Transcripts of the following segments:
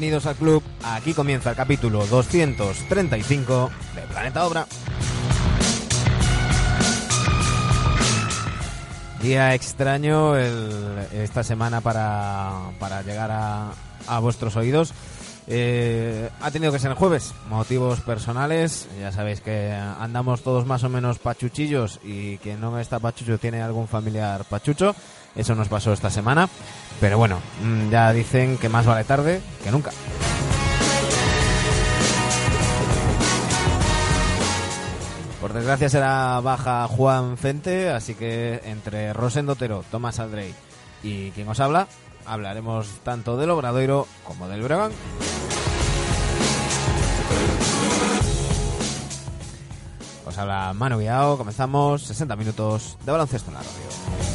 Bienvenidos al club. Aquí comienza el capítulo 235 de Planeta Obra. Día extraño el- esta semana para, para llegar a, a vuestros oídos. Eh, ha tenido que ser el jueves, motivos personales. Ya sabéis que andamos todos más o menos pachuchillos y quien no está pachucho tiene algún familiar pachucho. Eso nos pasó esta semana. Pero bueno, mm, ya dicen que más vale tarde que nunca. Por desgracia será baja Juan Fente, así que entre Rosendo Otero, Tomás Aldrey y quien os habla, hablaremos tanto del Obradoiro como del Breogán. Os habla Manu Guiao, comenzamos 60 minutos de baloncesto en la radio.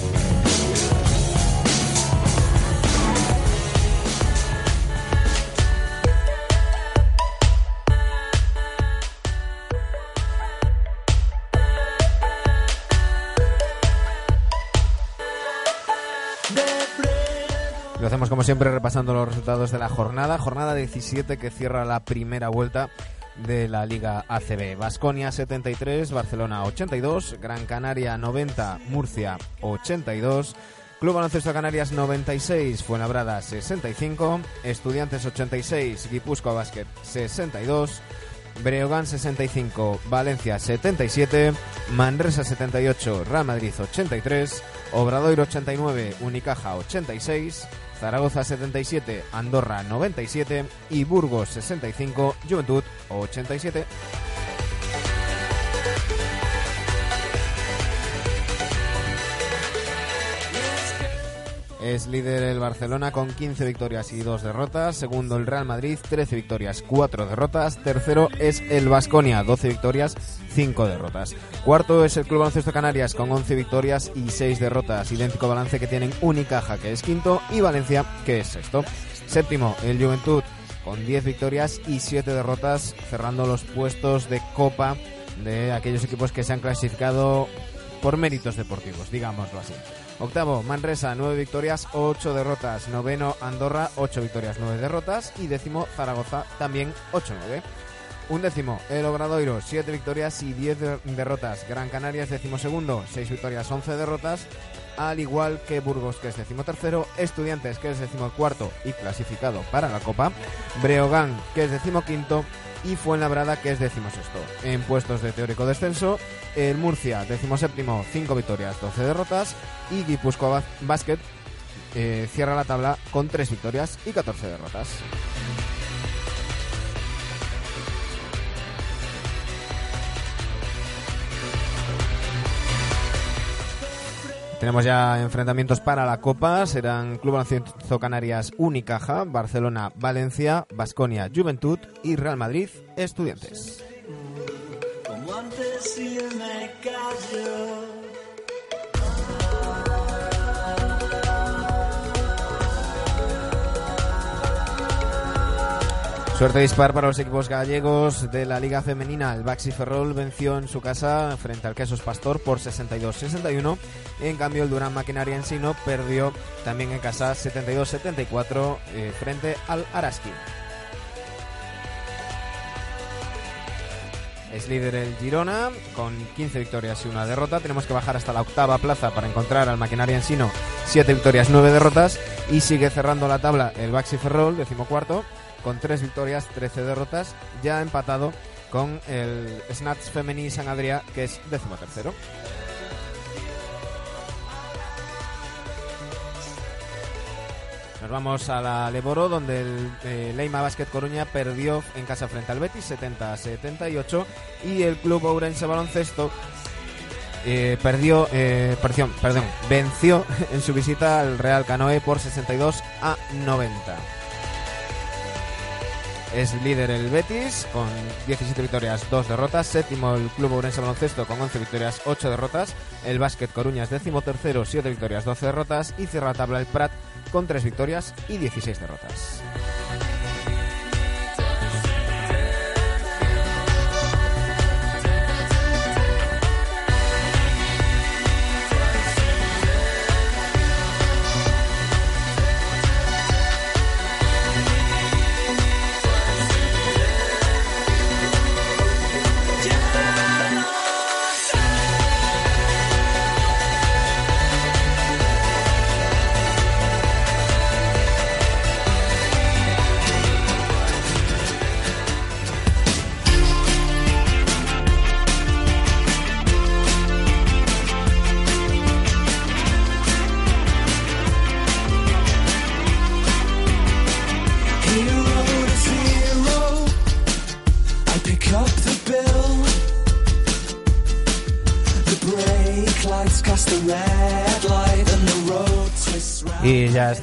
Como siempre repasando los resultados de la jornada. Jornada 17 que cierra la primera vuelta de la Liga ACB. Basconia 73, Barcelona 82, Gran Canaria 90, Murcia 82. Club Baloncesto Canarias 96, Fuenlabrada 65, Estudiantes 86, Guipúzcoa Basket 62, Breogán 65, Valencia 77, Manresa 78, Real Madrid 83, Obradoiro 89, Unicaja 86, Zaragoza 77, Andorra 97 y Burgos 65, Juventud 87. Es líder el Barcelona con 15 victorias y 2 derrotas. Segundo el Real Madrid, 13 victorias, 4 derrotas. Tercero es el Vasconia, 12 victorias, 5 derrotas. Cuarto es el Club Baloncesto Canarias con 11 victorias y 6 derrotas. Idéntico balance que tienen Unicaja, que es quinto, y Valencia, que es sexto. Séptimo, el Juventud con 10 victorias y 7 derrotas, cerrando los puestos de Copa de aquellos equipos que se han clasificado por méritos deportivos, digámoslo así. Octavo, Manresa, 9 victorias, 8 derrotas. Noveno, Andorra, 8 victorias, 9 derrotas. Y décimo, Zaragoza, también 8-9. Undécimo, el Obradoiro, 7 victorias y 10 de- derrotas. Gran Canaria es decimosegundo, 6 victorias, 11 derrotas. Al igual que Burgos, que es decimotercero. Estudiantes, que es decimocuarto y clasificado para la Copa. Breogán, que es decimoquinto. Y Fuenlabrada, que es decimosexto. En puestos de teórico descenso, el Murcia, decimoséptimo, 5 victorias, 12 derrotas. Y Guipúzcoa Bas- Basket eh, cierra la tabla con 3 victorias y 14 derrotas. Tenemos ya enfrentamientos para la Copa. Serán Club Baloncesto Canarias Unicaja, Barcelona Valencia, Basconia Juventud y Real Madrid Estudiantes. Suerte dispar para los equipos gallegos de la Liga Femenina. El Baxi Ferrol venció en su casa frente al Quesos Pastor por 62-61. En cambio, el Durán Maquinaria Ensino perdió también en casa 72-74 eh, frente al Araski. Es líder el Girona con 15 victorias y una derrota. Tenemos que bajar hasta la octava plaza para encontrar al Maquinaria Ensino. 7 victorias, 9 derrotas. Y sigue cerrando la tabla el Baxi Ferrol, decimocuarto, con tres victorias, 13 derrotas, ya empatado con el Snatch Femení San Adrià, que es decimotercero. Nos vamos a la Leboro, donde el eh, Leima Basket Coruña perdió en casa frente al Betis 70-78 y el Club Ourense Baloncesto eh, perdió, eh, perdón, perdón, venció en su visita al Real Canoe por 62 a 90. Es líder el Betis con 17 victorias, 2 derrotas. Séptimo el Club Ourense Baloncesto con 11 victorias, 8 derrotas. El Básquet Coruña es décimo tercero, 7 victorias, 12 derrotas. Y cierra la tabla el Prat con 3 victorias y 16 derrotas.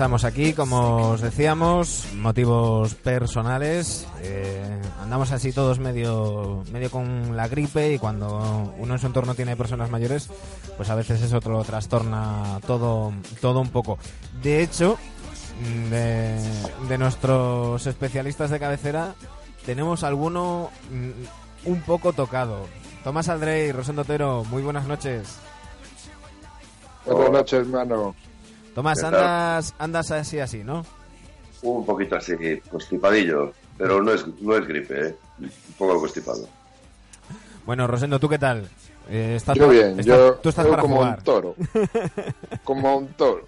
Estamos aquí, como os decíamos, motivos personales. eh, andamos así todos medio, medio con la gripe y cuando uno en su entorno tiene personas mayores, pues a veces eso lo trastorna todo, todo un poco. De hecho, de, nuestros especialistas de cabecera, tenemos alguno mm, un poco tocado. Tomás Aldrey y Rosendo Otero, muy buenas noches. Buenas noches, hermano. Tomás, andas, andas así, así, ¿no? Un poquito así, constipadillo, pero no es, no es gripe, ¿eh? Un poco constipado. Bueno, Rosendo, ¿tú qué tal? Eh, estás Yo bien, estás- yo, tú estás yo para como jugar. un toro. como un toro.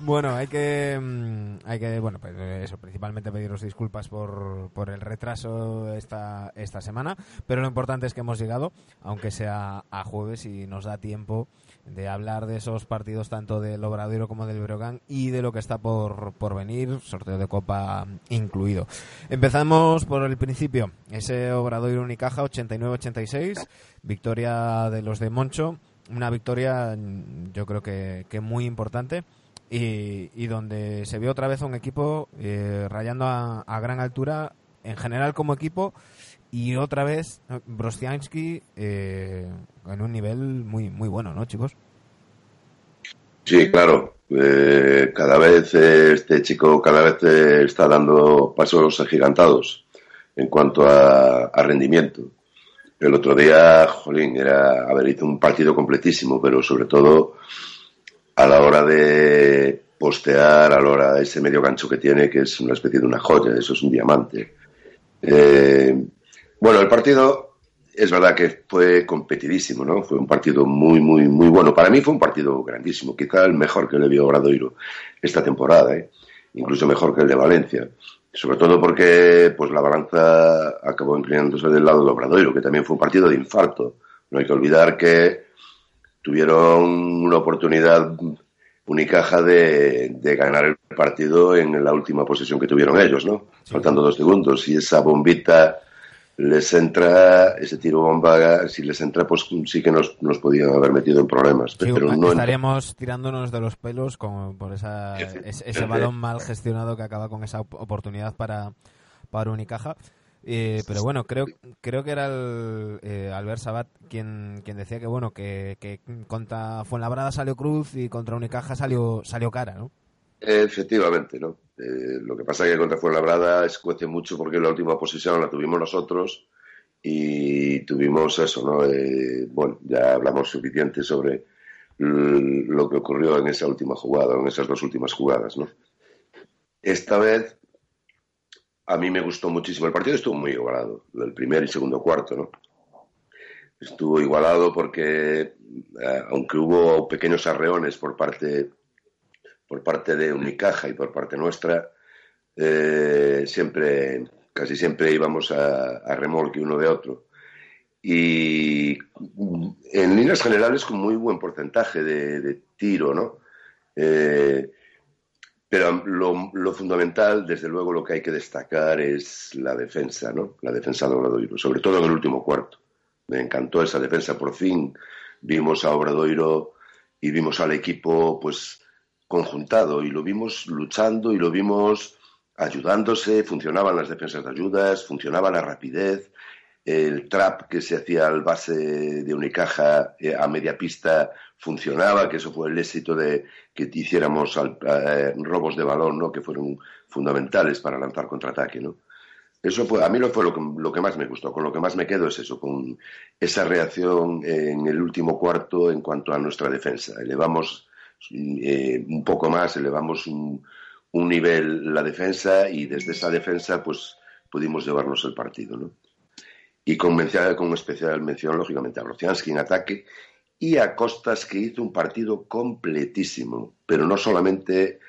Bueno, hay que, mm, hay que, bueno, pues eh, eso, principalmente pediros disculpas por, por el retraso esta, esta semana, pero lo importante es que hemos llegado, aunque sea a jueves y nos da tiempo de hablar de esos partidos tanto del Obradero como del Breogán y de lo que está por, por venir, sorteo de Copa incluido. Empezamos por el principio, ese Obradoiro Unicaja 89-86, victoria de los de Moncho, una victoria yo creo que, que muy importante y, y donde se vio otra vez un equipo eh, rayando a, gran altura en general como equipo y otra vez Brostiansky eh, en un nivel muy muy bueno, ¿no, chicos? Sí, claro. eh, cada vez este chico cada vez está dando pasos agigantados en cuanto a rendimiento. El otro día, jolín, era, a ver, hizo un partido completísimo, pero sobre todo a la hora de postear, a la hora de ese medio gancho que tiene, que es una especie de una joya, eso es un diamante. Eh, bueno, el partido es verdad que fue competidísimo, ¿no? Fue un partido muy, muy, muy bueno. Para mí fue un partido grandísimo, quizá el mejor que le vio Obradoiro esta temporada, ¿eh? incluso mejor que el de Valencia. Sobre todo porque pues la balanza acabó inclinándose del lado de Obradoiro, que también fue un partido de infarto. No hay que olvidar que tuvieron una oportunidad Unicaja de, de ganar el partido en la última posesión que tuvieron ellos, ¿no? Faltando dos segundos. Y esa bombita les entra, ese tiro bomba, si les entra, pues sí que nos, nos podían haber metido en problemas. Sí, pero no entró. estaríamos tirándonos de los pelos con, por esa, ese, balón mal gestionado que acaba con esa op- oportunidad para, para Unicaja. Eh, pero bueno, creo creo que era el, eh, Albert Sabat quien, quien decía que bueno que, que contra Fuenlabrada salió Cruz y contra Unicaja salió salió cara, ¿no? Efectivamente, ¿no? Eh, lo que pasa es que contra Fuenlabrada escuece mucho porque la última posición la tuvimos nosotros y tuvimos eso, ¿no? Eh, bueno, ya hablamos suficiente sobre lo que ocurrió en esa última jugada, en esas dos últimas jugadas, ¿no? Esta vez a mí me gustó muchísimo. El partido estuvo muy igualado, el primer y segundo cuarto, ¿no? Estuvo igualado porque, eh, aunque hubo pequeños arreones por parte por parte de Unicaja y por parte nuestra, eh, siempre, casi siempre íbamos a, a remolque uno de otro. Y mm, en líneas generales con muy buen porcentaje de, de tiro, ¿no? Eh, pero lo, fundamental, desde luego, lo que hay que destacar es la defensa, ¿no? La defensa de Obradoiro, sobre todo en el último cuarto. Me encantó esa defensa. Por fin vimos a Obradoiro y vimos al equipo, pues, conjuntado y lo vimos luchando y lo vimos ayudándose. Funcionaban las defensas de ayudas, funcionaba la rapidez, el trap que se hacía al base de Unicaja eh, a media pista funcionaba, que eso fue el éxito de que hiciéramos al- eh, robos de balón, ¿no? que fueron fundamentales para lanzar contraataque. ¿no? Eso fue, a mí lo fue lo que, lo que más me gustó, con lo que más me quedo es eso, con esa reacción en el último cuarto en cuanto a nuestra defensa. Elevamos eh, un poco más, elevamos un, nivel la defensa y desde esa defensa pues pudimos llevarnos el partido. ¿no? y con, con especial mención, lógicamente, a Brociansky en ataque y a Costas, que hizo un partido completísimo, pero no solamente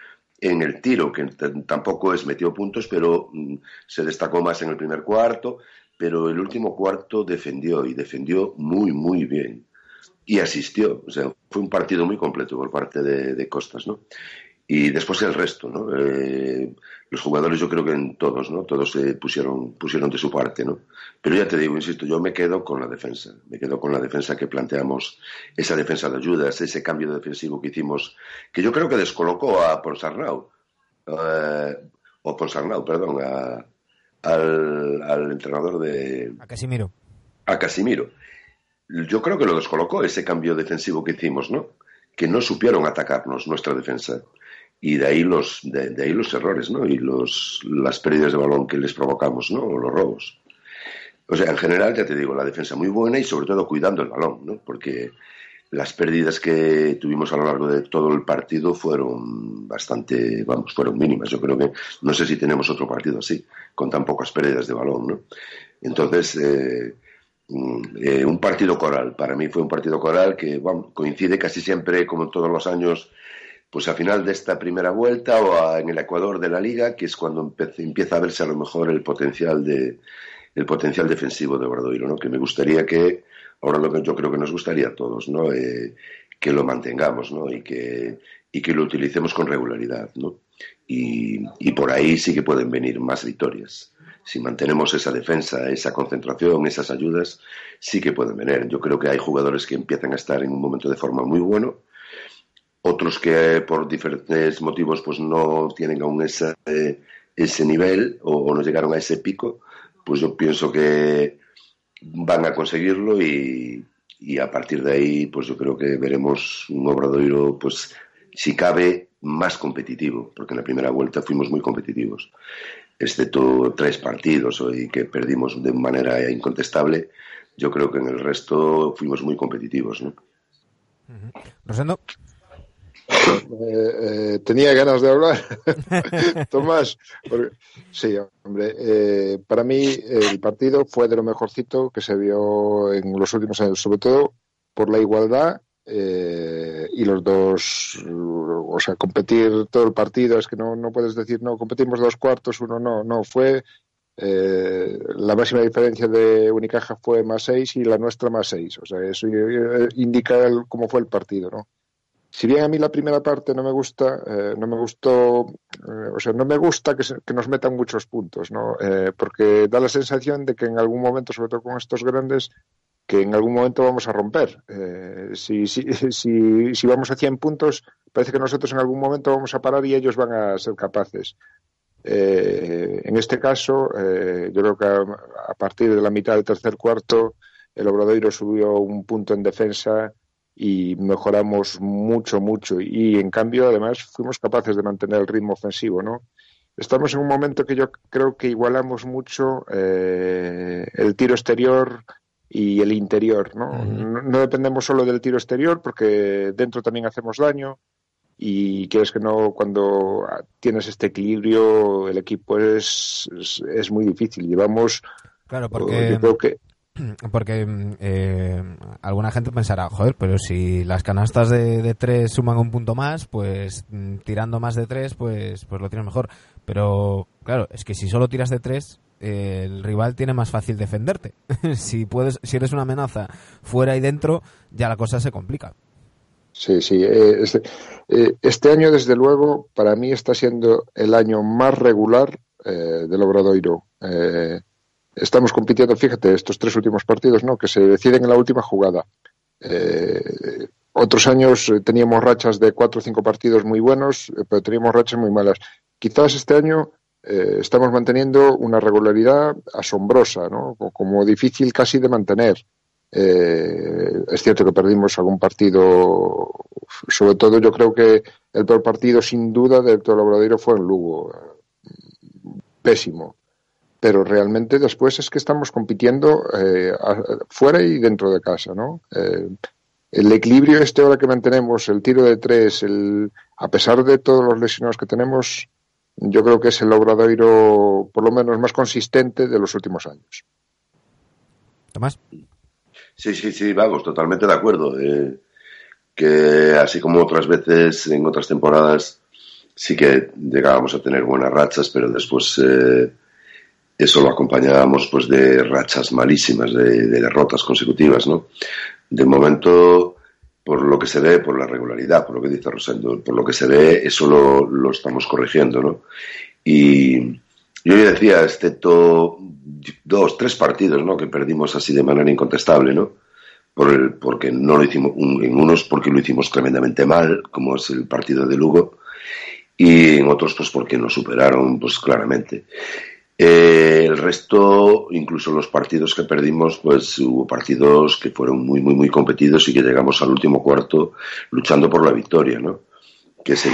en el tiro, que tampoco es metió puntos, pero mm, se destacó más en el primer cuarto, pero el último cuarto defendió y defendió muy, muy bien. Y asistió, o sea, fue un partido muy completo por parte de, de Costas, ¿no? Y después el resto, ¿no? Eh, los jugadores yo creo que en todos, ¿no? Todos se pusieron, pusieron de su parte, ¿no? Pero ya te digo, insisto, yo me quedo con la defensa. Me quedo con la defensa que planteamos, esa defensa de ayudas, ese cambio defensivo que hicimos, que yo creo que descolocó a Ponsarnau, eh, o Ponsarnau, perdón, a- al, al entrenador de, A Casimiro. a Casimiro. Yo creo que lo descolocó ese cambio defensivo que hicimos, ¿no? Que no supieron atacarnos nuestra defensa. Y de ahí los, de, ahí los errores, ¿no? Y los, las pérdidas de balón que les provocamos, ¿no? O los robos. O sea, en general, ya te digo, la defensa muy buena y sobre todo cuidando el balón, ¿no? Porque las pérdidas que tuvimos a lo largo de todo el partido fueron bastante, vamos, fueron mínimas. Yo creo que no sé si tenemos otro partido así, con tan pocas pérdidas de balón, ¿no? Entonces, eh, eh, un partido coral. Para mí fue un partido coral que coincide casi siempre, como todos los años, pues a final de esta primera vuelta o a- en el Ecuador de la liga, que es cuando empieza a verse a lo mejor el potencial de el potencial defensivo de Obradoiro, ¿no? Que me gustaría que ahora lo que yo creo que nos gustaría a todos, ¿no? Eh, que lo mantengamos, ¿no? Y que y que lo utilicemos con regularidad, ¿no? Y, y por ahí sí que pueden venir más victorias. Si mantenemos esa defensa, esa concentración, esas ayudas, sí que pueden venir. Yo creo que hay jugadores que empiezan a estar en un momento de forma muy bueno, otros que por diferentes motivos pues no tienen aún esa, eh, ese nivel o, o no llegaron a ese pico, pues yo pienso que van a conseguirlo y, y a partir de ahí pues yo creo que veremos un Obradoiro pues si cabe más competitivo, porque en la primera vuelta fuimos muy competitivos, excepto tres partidos y que perdimos de manera incontestable, yo creo que en el resto fuimos muy competitivos, ¿no? Rosendo. Eh, eh, tenía ganas de hablar, Tomás. porque- sí, hombre, eh, para mí el partido fue de lo mejorcito que se vio en los últimos años, sobre todo por la igualdad eh, y los dos, o sea, competir todo el partido, es que no, no puedes decir, no, competimos dos cuartos, uno no, no, fue eh, la máxima diferencia de Unicaja fue más seis y la nuestra más seis, o sea, eso eh, indica el- cómo fue el partido, ¿no? si bien a mí la primera parte no me gusta, eh, no me gustó, eh, o sea, no me gusta que, se- que nos metan muchos puntos, ¿no? Eh, porque da la sensación de que en algún momento, sobre todo con estos grandes, que en algún momento vamos a romper. Eh, si, si, si, vamos a 100 puntos, parece que nosotros en algún momento vamos a parar y ellos van a ser capaces. Eh, en este caso, eh, yo creo que a, a partir de la mitad del tercer cuarto, el Obradoiro subió un punto en defensa y mejoramos mucho, mucho. Y en cambio, además, fuimos capaces de mantener el ritmo ofensivo, ¿no? Estamos en un momento que yo creo que igualamos mucho eh, el tiro exterior y el interior, ¿no? ¿no? No dependemos solo del tiro exterior porque dentro también hacemos daño y quieres que no, cuando tienes este equilibrio, el equipo es, es, es muy difícil. Llevamos, Claro, pues, porque yo creo que porque eh, alguna gente pensará, joder, pero si las canastas de, de tres suman un punto más, pues mm, tirando más de tres, pues, pues lo tienes mejor. Pero claro, es que si solo tiras de tres, el rival tiene más fácil defenderte. si puedes, si eres una amenaza fuera y dentro, ya la cosa se complica. Sí, sí. eh, este, eh, este año, desde luego, para mí está siendo el año más regular eh, del Obradoiro. Estamos compitiendo, fíjate, estos tres últimos partidos, ¿no? Que se deciden en la última jugada. Otros años teníamos rachas de cuatro o cinco partidos muy buenos, pero teníamos rachas muy malas. Quizás este año eh, estamos manteniendo una regularidad asombrosa, ¿no? Co- Como difícil casi de mantener. Eh, es cierto que perdimos algún partido, sobre todo yo creo que el peor partido sin duda del todo el Obradoiro fue en Lugo. Pésimo. Pero realmente después es que estamos compitiendo eh, fuera y dentro de casa, ¿no? Eh, el equilibrio este ahora que mantenemos, el tiro de tres, el, a pesar de todos los lesionados que tenemos, yo creo que es el Obradoiro por lo menos más consistente de los últimos años. Tomás. Sí, sí, sí, vamos, totalmente de acuerdo. Eh, que así como otras veces en otras temporadas sí que llegábamos a tener buenas rachas, pero después eh, eso lo acompañábamos pues de rachas malísimas, de, de derrotas consecutivas, ¿no? De momento, por lo que se ve, por la regularidad, por lo que dice Rosendo, por lo que se ve, eso lo, lo estamos corrigiendo, ¿no? Y yo ya decía, excepto dos, tres partidos, ¿no? Que perdimos así de manera incontestable, ¿no? Por el, porque no lo hicimos, en unos porque lo hicimos tremendamente mal, como es el partido de Lugo, y en otros pues porque nos superaron pues claramente. Eh, el resto, incluso los partidos que perdimos, pues hubo partidos que fueron muy, muy, muy competidos y que llegamos al último cuarto luchando por la victoria, ¿no? Que se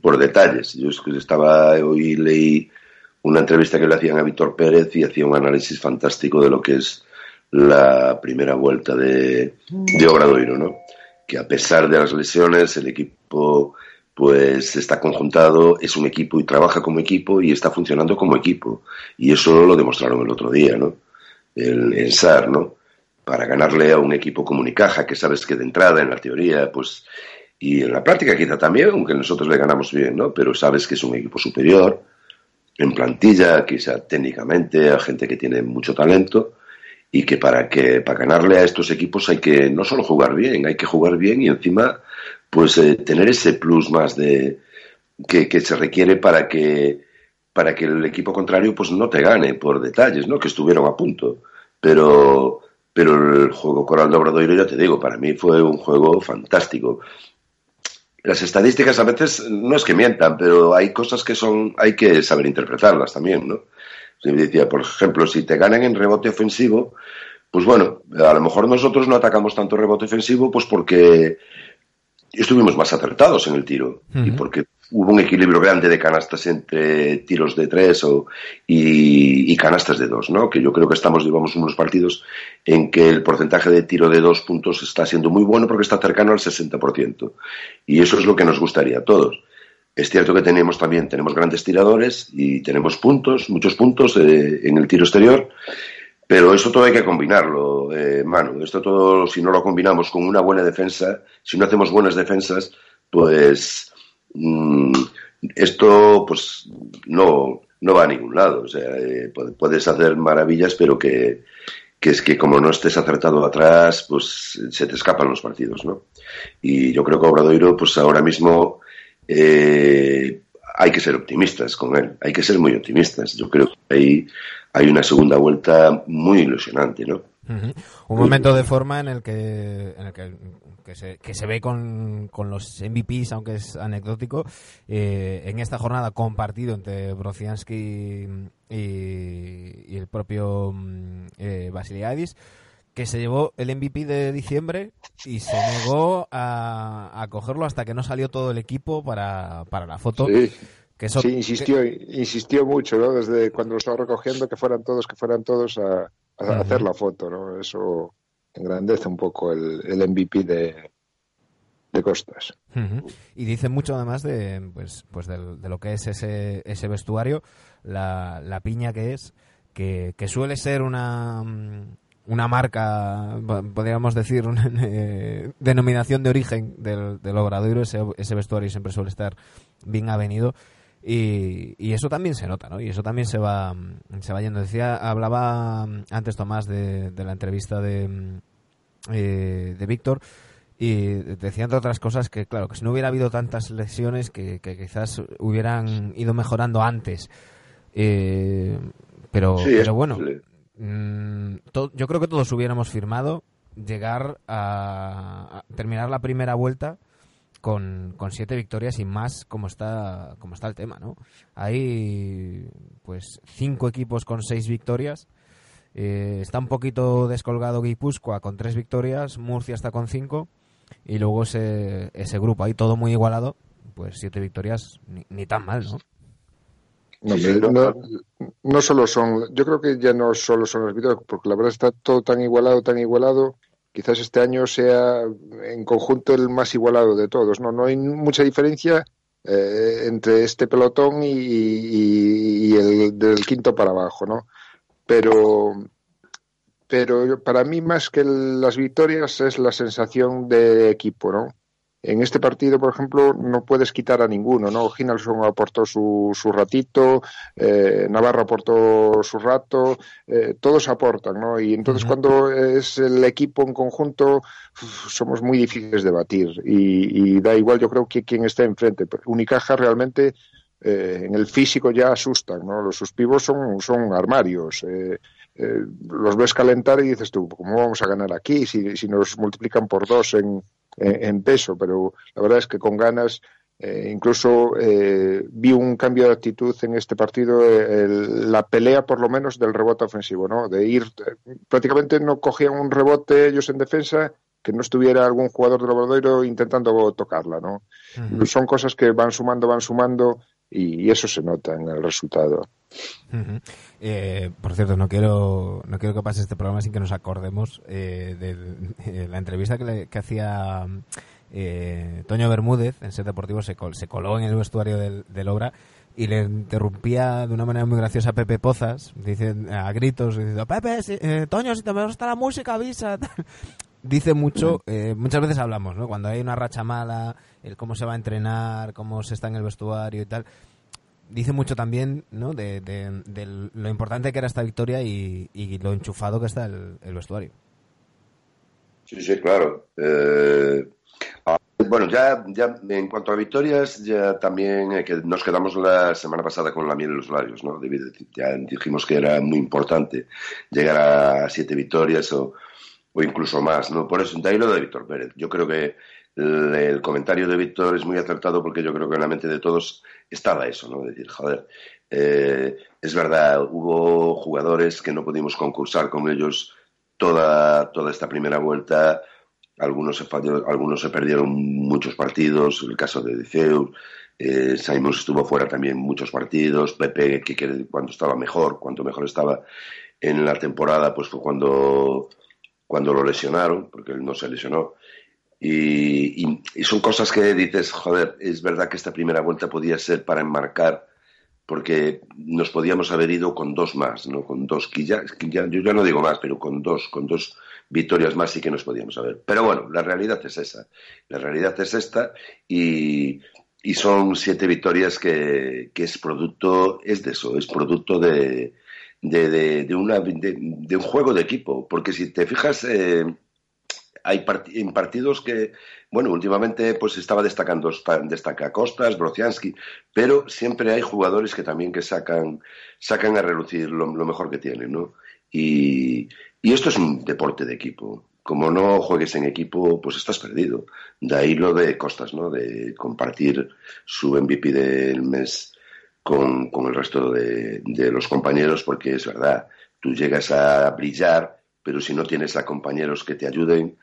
por detalles. Yo estaba hoy leí una entrevista que le hacían a Víctor Pérez y hacía un análisis fantástico de lo que es la primera vuelta de, de Obradoiro, ¿no? Que a pesar de las lesiones, el equipo pues está conjuntado, es un equipo y trabaja como equipo y está funcionando como equipo. Y eso lo demostraron el otro día, ¿no? El, el SAR, ¿no? Para ganarle a un equipo como Unicaja, que sabes que de entrada, en la teoría, pues, y en la práctica quizá también, aunque nosotros le ganamos bien, ¿no? Pero sabes que es un equipo superior, en plantilla, quizá técnicamente, a gente que tiene mucho talento, y que para que para ganarle a estos equipos hay que no solo jugar bien, hay que jugar bien y encima pues eh, tener ese plus más de que, se requiere para que para que el equipo contrario pues no te gane por detalles, ¿no? Que estuvieron a punto, pero pero el juego Coral de Obradoiro ya te digo, para mí fue un juego fantástico. Las estadísticas a veces no es que mientan, pero hay cosas que son hay que saber interpretarlas también, ¿no? Decía, por ejemplo, si te ganan en rebote ofensivo, pues bueno, a lo mejor nosotros no atacamos tanto rebote ofensivo, pues porque estuvimos más acertados en el tiro y porque hubo un equilibrio grande de canastas entre tiros de tres o, y, y canastas de dos, ¿no? Que yo creo que estamos, llevamos unos partidos en que el porcentaje de tiro de dos puntos está siendo muy bueno porque está cercano al 60%. Y eso es lo que nos gustaría a todos. Es cierto que tenemos también, tenemos grandes tiradores y tenemos puntos, muchos puntos eh, en el tiro exterior, pero eso todo hay que combinarlo, eh, Manu. Esto todo, si no lo combinamos con una buena defensa, si no hacemos buenas defensas, pues mm, esto pues no, no va a ningún lado. O sea, eh, pu- puedes hacer maravillas, pero que, que es que como no estés acertado atrás, pues se te escapan los partidos, ¿no? Y yo creo que Obradoiro, pues ahora mismo eh, hay que ser optimistas con él, hay que ser muy optimistas. Yo creo que ahí hay una segunda vuelta muy ilusionante, ¿no? Un momento de forma en el que, en el que, que se, que se ve con, con los MVPs, aunque es anecdótico, eh, en esta jornada compartido entre Brociansky y, y el propio mm, eh, Basiliadis, que se llevó el MVP de diciembre y se negó a, a cogerlo hasta que no salió todo el equipo para, para la foto. Sí, Que eso, sí, insistió, insistió mucho, ¿no? Desde cuando lo estaba recogiendo, que fueran todos, que fueran todos a, hacer la foto, ¿no? Eso engrandece un poco el, el MVP de, de Costas. Y dice mucho además de, pues, pues del- de, lo que es ese, ese vestuario, la, la piña que es, que, que suele ser una, una marca, po- podríamos decir, una eh, denominación de origen del, del Obradoiro, ese, ese vestuario siempre suele estar bien avenido. Y, y eso también se nota, ¿no? Y eso también se va, se va yendo. Decía, hablaba antes Tomás de, de la entrevista de, eh, de Víctor y decía entre otras cosas que claro que si no hubiera habido tantas lesiones que, que quizás hubieran ido mejorando antes Eh, pero Sí, pero bueno. Mm, yo creo que todos hubiéramos firmado llegar a, terminar la primera vuelta con, siete victorias y más como está como está el tema no hay pues cinco equipos con seis victorias eh, está un poquito descolgado Guipúzcoa con tres victorias, Murcia está con cinco y luego ese, ese grupo ahí todo muy igualado, pues siete victorias ni tan mal, ¿no? No, hombre, solo son, yo creo que ya no solo son los vídeos, porque la verdad está todo tan igualado, tan igualado. Quizás este año sea en conjunto el más igualado de todos. No, no hay mucha diferencia eh, entre este pelotón y, y- y el del quinto para abajo, ¿no? Pero, pero para mí más que las victorias es la sensación de equipo, ¿no? En este partido, por ejemplo, no puedes quitar a ninguno, ¿no? Ginalson aportó su, su ratito, eh, Navarro aportó su rato, eh, todos aportan, ¿no? Y entonces cuando es el equipo en conjunto, uf, somos muy difíciles de batir y, y da igual, yo creo que quien esté enfrente. Unicaja realmente eh, en el físico ya asustan, ¿no? Los sus pivos son, son armarios. eh, eh, los ves calentar y dices tú, ¿cómo vamos a ganar aquí si, si nos multiplican por dos en, en, en peso? Pero la verdad es que con ganas, eh, incluso eh, vi un cambio de actitud en este partido, eh, el- la pelea por lo menos del rebote ofensivo, ¿no? De ir, eh, prácticamente no cogían un rebote ellos en defensa que no estuviera algún jugador del Obradoiro intentando tocarla, ¿no? Son cosas que van sumando, van sumando y, eso se nota en el resultado. Eh, por cierto, no quiero no quiero que pase este programa sin que nos acordemos eh, de, de la entrevista que, le- que hacía eh, Toño Bermúdez en Set Deportivo, se, col- se coló en el vestuario del, del Obra y le interrumpía de una manera muy graciosa a Pepe Pozas, dice a gritos, diciendo, Pepe, eh, Toño, si te me gusta la música, avisa. Dice mucho, eh, muchas veces hablamos, ¿no? Cuando hay una racha mala, el cómo se va a entrenar, cómo se está en el vestuario y tal. Dice mucho también, ¿no? De, lo importante que era esta victoria y, lo enchufado que está el, vestuario. Sí, sí, claro. Eh, ah, bueno, ya, ya en cuanto a victorias, ya también eh, que nos quedamos la semana pasada con la miel en los labios, ¿no? Ya dijimos que era muy importante llegar a siete victorias o, o incluso más, ¿no? Por eso, de ahí lo de Víctor Pérez. Yo creo que el, comentario de Víctor es muy acertado porque yo creo que en la mente de todos estaba eso, ¿no? Decir, joder, eh, es verdad, hubo jugadores que no pudimos concursar con ellos toda, toda esta primera vuelta. Algunos se, algunos se perdieron muchos partidos, el caso de Diceu, eh, Simons estuvo fuera también muchos partidos, Pepe, que cuando estaba mejor, cuanto mejor estaba en la temporada, pues fue cuando, cuando lo lesionaron, porque él no se lesionó. Y, son cosas que dices, joder, es verdad que esta primera vuelta podía ser para enmarcar, porque nos podíamos haber ido con dos más, ¿no? Con dos, que ya, ya- yo ya no digo más, pero con dos, con dos victorias más sí que nos podíamos haber. Pero bueno, la realidad es esa. La realidad es esta y, y son siete victorias que, que es producto, es de eso, es producto de, de, de, una, de un juego de equipo. Porque si te fijas, eh, hay en partidos que, bueno, últimamente pues estaba destacando, destaca Costas, Brociansky, pero siempre hay jugadores que también que sacan, sacan a relucir lo, lo mejor que tienen, ¿no? Y, y esto es un deporte de equipo. Como no juegues en equipo, pues estás perdido. De ahí lo de Costas, ¿no? De compartir su MVP del mes con, con el resto de, de los compañeros, porque es verdad, tú llegas a brillar, pero si no tienes a compañeros que te ayuden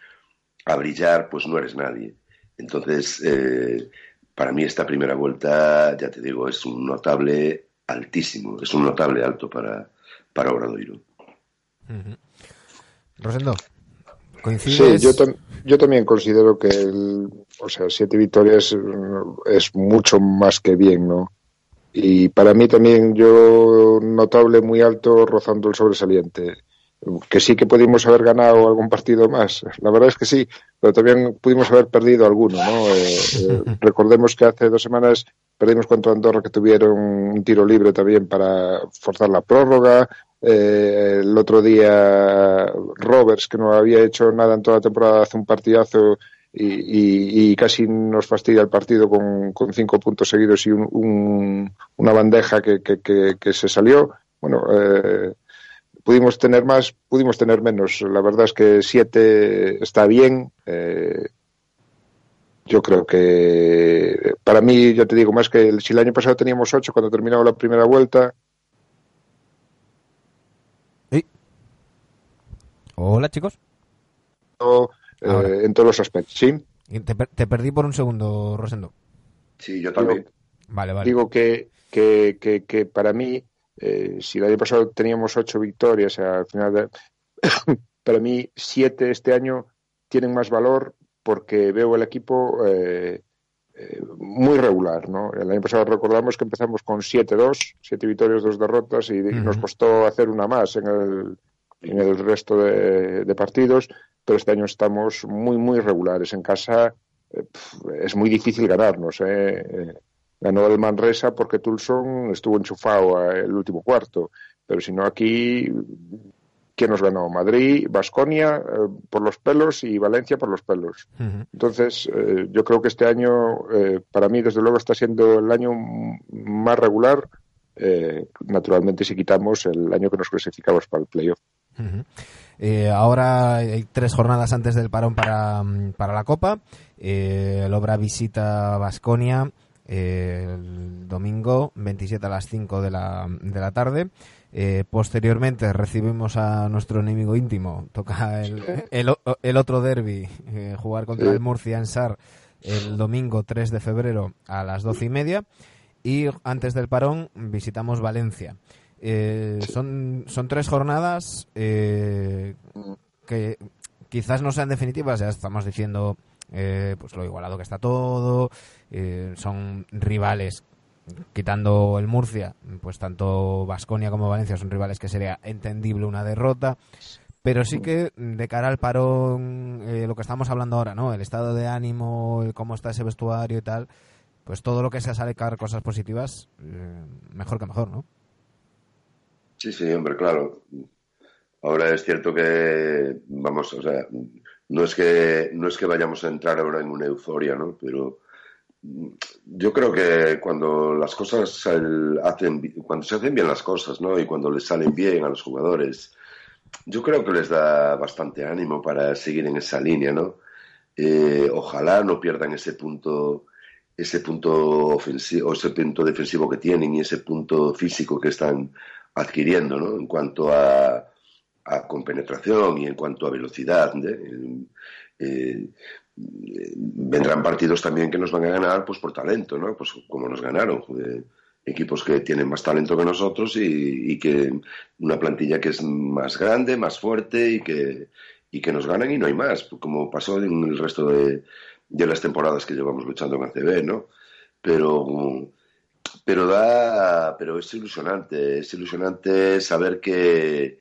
a brillar, pues no eres nadie. Entonces, eh, para mí esta primera vuelta, ya te digo, es un notable altísimo, es un notable alto para, para Obradoiro. Rosendo, Sí, ¿coincides? yo, tam- yo también considero que el, o sea, siete victorias mm, es mucho más que bien, ¿no? Y para mí también yo notable muy alto rozando el sobresaliente. Que sí que pudimos haber ganado algún partido más. La verdad es que sí, pero también pudimos haber perdido alguno, ¿no? Eh, eh, recordemos que hace dos semanas perdimos contra Andorra que tuvieron un tiro libre también para forzar la prórroga. Eh, el otro día Roberts, que no había hecho nada en toda la temporada, hace un partidazo y, y, y casi nos fastidia el partido con, con cinco puntos seguidos y un, un, una bandeja que, que, que, que, se salió. Bueno, eh, pudimos tener más, pudimos tener menos. La verdad es que siete está bien. Eh, yo creo que para mí, ya te digo, más que si el año pasado teníamos ocho cuando terminaba la primera vuelta. ¿Sí? Hola, chicos. Eh, en todos los aspectos, ¿sí? Te, te, perdí por un segundo, Rosendo. Sí, yo también. Digo, vale, vale. Digo que, que, que, que para mí eh, si el año pasado teníamos ocho victorias, al final, de, para mí siete este año tienen más valor porque veo el equipo eh, eh, muy regular. ¿no? El año pasado recordamos que empezamos con 7-2, siete victorias, dos derrotas, y, uh -huh. nos costó hacer una más en el, en el resto de, de, partidos, pero este año estamos muy, muy regulares. En casa eh, es muy difícil ganarnos. ¿Eh? ganó el Manresa porque Tulson estuvo enchufado el último cuarto. Pero si no, aquí, ¿quién nos ganó? Madrid, Vasconia eh, por los pelos y Valencia por los pelos. Uh -huh. Entonces, eh, yo creo que este año, eh, para mí, desde luego, está siendo el año más regular. naturalmente, si quitamos el año que nos clasificamos para el playoff. Uh -huh. ahora hay tres jornadas antes del parón para, para la Copa. el Obra visita El domingo 27 a las 5 de la, de la tarde. Eh, posteriormente recibimos a nuestro enemigo íntimo, toca el, el, el otro derby, eh, jugar contra el Murcia en Sar el domingo 3 de febrero a las 12 y media. Y antes del parón visitamos Valencia. Eh, son, son tres jornadas que quizás no sean definitivas, ya estamos diciendo eh, pues lo igualado que está todo, eh, son rivales quitando el Murcia, pues tanto Vasconia como Valencia son rivales que sería entendible una derrota, pero sí que de cara al parón, eh, lo que estamos hablando ahora, ¿no? El estado de ánimo, el cómo está ese vestuario y tal, pues todo lo que sea sacar cosas positivas, eh, mejor que mejor, ¿no? Sí, sí, hombre, claro. Ahora es cierto que, vamos, o sea, no es que no es que vayamos a entrar ahora en una euforia, ¿no? Pero yo creo que cuando las cosas hacen, cuando se hacen bien las cosas, ¿no? Y cuando les salen bien a los jugadores, yo creo que les da bastante ánimo para seguir en esa línea, ¿no? Eh, ojalá no pierdan ese punto, ese punto ofensivo, ese punto defensivo que tienen y ese punto físico que están adquiriendo, ¿no? En cuanto a, a compenetración y en cuanto a velocidad. ¿eh? Eh, vendrán partidos también que nos van a ganar pues por talento, ¿no? Pues como nos ganaron, equipos que tienen más talento que nosotros y, que una plantilla que es más grande, más fuerte y que, y que nos ganan y no hay más, como pasó en el resto de, de las temporadas que llevamos luchando en ACB, ¿no? Pero pero da pero es ilusionante, es ilusionante saber que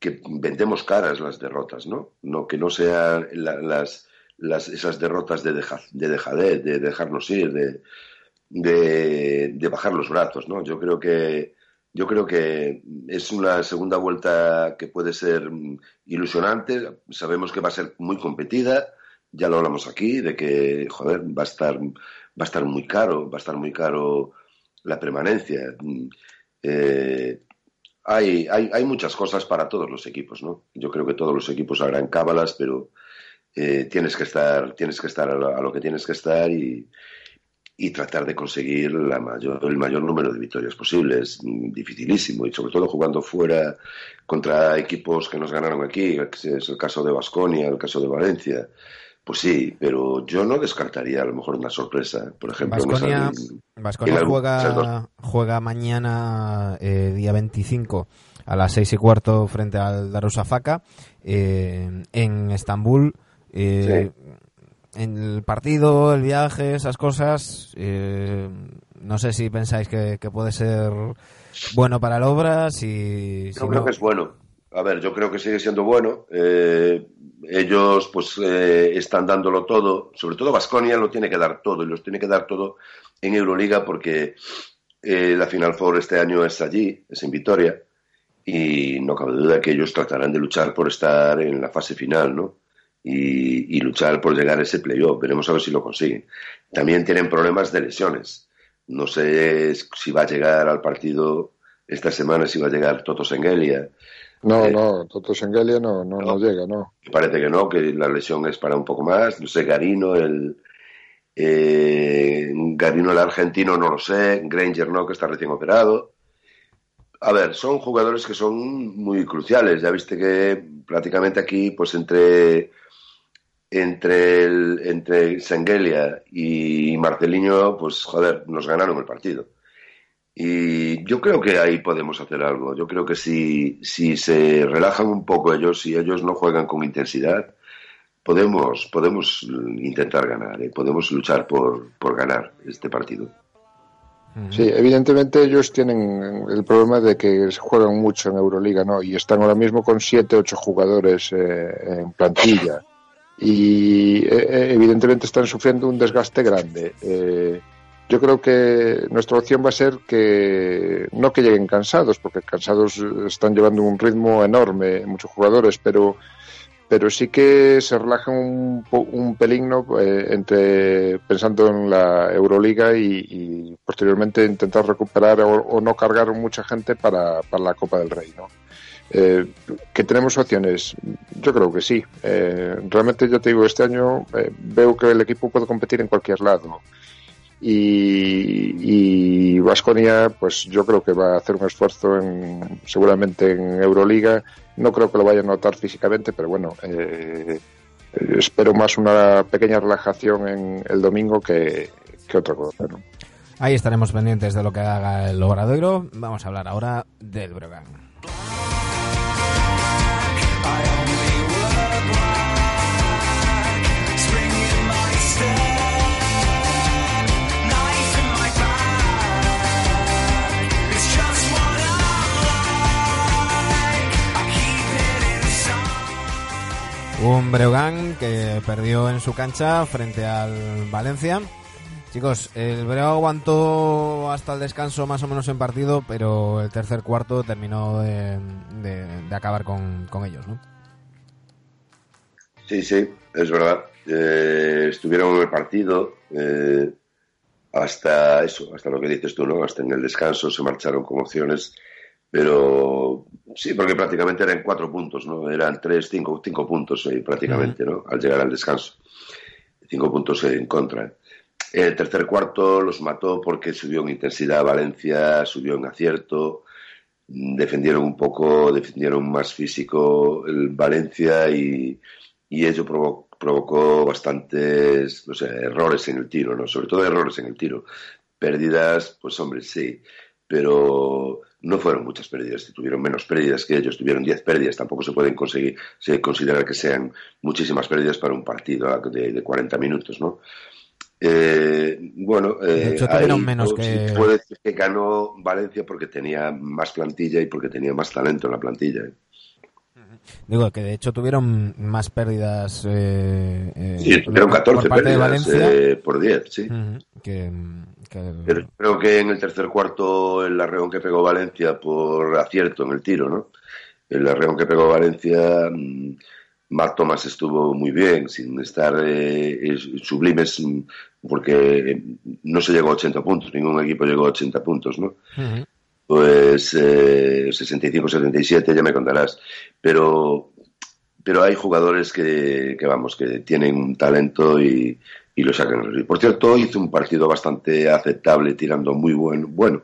que vendemos caras las derrotas, ¿no? no que no sean la, las, las, esas derrotas de, deja, de dejarnos ir, de, de, bajar los brazos, ¿no? Yo creo que yo creo que es una segunda vuelta que puede ser ilusionante. Sabemos que va a ser muy competida. Ya lo hablamos aquí de que joder va a estar va a estar muy caro, va a estar muy caro la permanencia. Eh, hay, hay, hay, muchas cosas para todos los equipos, ¿no? Yo creo que todos los equipos harán cábalas, pero eh, tienes que estar, tienes que estar a lo, a lo que tienes que estar y, y, tratar de conseguir la mayor, el mayor número de victorias posibles. Dificilísimo, y sobre todo jugando fuera contra equipos que nos ganaron aquí, es el caso de Basconia, el caso de Valencia. Pues sí, pero yo no descartaría a lo mejor una sorpresa. Por ejemplo, Basconia, Basconia juega, juega mañana, eh, día 25, a las 6 y cuarto, frente al Darussafaka, eh, en Estambul. Eh, sí. En el partido, el viaje, esas cosas, eh, no sé si pensáis que, que, puede ser bueno para el obra. Si, Yo si creo no... que es bueno. a ver, yo creo que sigue siendo bueno. Eh, ellos pues eh, están dándolo todo, sobre todo Vasconia lo tiene que dar todo y los tiene que dar todo en Euroliga porque la Final Four este año es allí, es en Vitoria y no cabe duda que ellos tratarán de luchar por estar en la fase final, ¿no? Y, y luchar por llegar a ese playoff. Veremos a ver si lo consiguen. También tienen problemas de lesiones. No sé si va a llegar al partido esta semana, si va a llegar Toto Sengelia. No, Eh, no, Toto Sengelia no, no, no llega, no. Parece que no, que la lesión es para un poco más. No sé, Garino, el. eh, Garino, el argentino, no lo sé. Granger, no, que está recién operado. A ver, son jugadores que son muy cruciales. Ya viste que prácticamente aquí, pues entre. Entre, el, entre Sengelia y Marcelinho, pues joder, nos ganaron el partido. Y yo creo que ahí podemos hacer algo. Yo creo que si, si se relajan un poco ellos, si ellos no juegan con intensidad, podemos, podemos intentar ganar, ¿eh? podemos luchar por, por ganar este partido. Sí, evidentemente ellos tienen el problema de que juegan mucho en Euroliga, ¿no? Y están ahora mismo con siete, ocho jugadores eh, en plantilla. Y eh, eh, evidentemente están sufriendo un desgaste grande. Eh, yo creo que nuestra opción va a ser que no que lleguen cansados, porque cansados están llevando un ritmo enorme muchos jugadores, pero pero sí que se relajan un, un pelín. Eh, entre pensando en la Euroliga y, posteriormente intentar recuperar o, o no cargar mucha gente para, para la Copa del Rey. ¿no? Eh, que tenemos opciones, yo creo que sí. Eh, realmente yo te digo, este año eh, veo que el equipo puede competir en cualquier lado y, y Vasconia, pues yo creo que va a hacer un esfuerzo en, seguramente en Euroliga. No creo que lo vaya a notar físicamente, pero bueno, eh, espero más una pequeña relajación en el domingo que, que otra cosa. ¿no? Ahí estaremos pendientes de lo que haga el Obradoiro. Vamos a hablar ahora del Brogan. Un Breogán que perdió en su cancha frente al Valencia. Chicos, el Breogán aguantó hasta el descanso más o menos en partido, pero el tercer cuarto terminó de, acabar con, con ellos, ¿no? Sí, sí, es verdad. Eh, estuvieron en el partido eh, hasta eso, hasta lo que dices tú, ¿no? Hasta en el descanso se marcharon con opciones, pero sí, porque prácticamente eran cuatro puntos, ¿no? Eran tres, cinco, cinco puntos eh, prácticamente, ¿no? Al llegar al descanso. Cinco puntos en contra. El tercer cuarto los mató porque subió en intensidad Valencia, subió en acierto, defendieron un poco, defendieron más físico el Valencia y, y ello provo- provocó bastantes no sé, errores en el tiro, ¿no? sobre todo errores en el tiro. Pérdidas, pues hombre, sí, pero no fueron muchas pérdidas, tuvieron menos pérdidas que ellos, tuvieron 10 pérdidas, tampoco se pueden conseguir, se considerar que sean muchísimas pérdidas para un partido de, de 40 minutos, ¿no? Eh, bueno, eh, ahí, menos ¿no? que- Sí, puedo decir que ganó Valencia porque tenía más plantilla y porque tenía más talento en la plantilla. ¿eh? Digo que de hecho tuvieron más pérdidas eh, eh, Sí, tuvieron por 14 parte de pérdidas Valencia eh, por 10, sí. Ujú, que, que- Pero creo que en el tercer cuarto el arreón que pegó Valencia por acierto en el tiro, ¿no? El arreón que pegó Valencia, mm, Matt Thomas estuvo muy bien, sin estar eh, es- sublimes, mm, porque no se llegó a 80 puntos, ningún equipo llegó a 80 puntos, ¿no? Ujú. Pues eh, 65-77, ya me contarás. Pero, pero hay jugadores que, que, vamos, que tienen un talento y, lo sacan. Y por cierto, hizo un partido bastante aceptable, tirando muy bueno, bueno,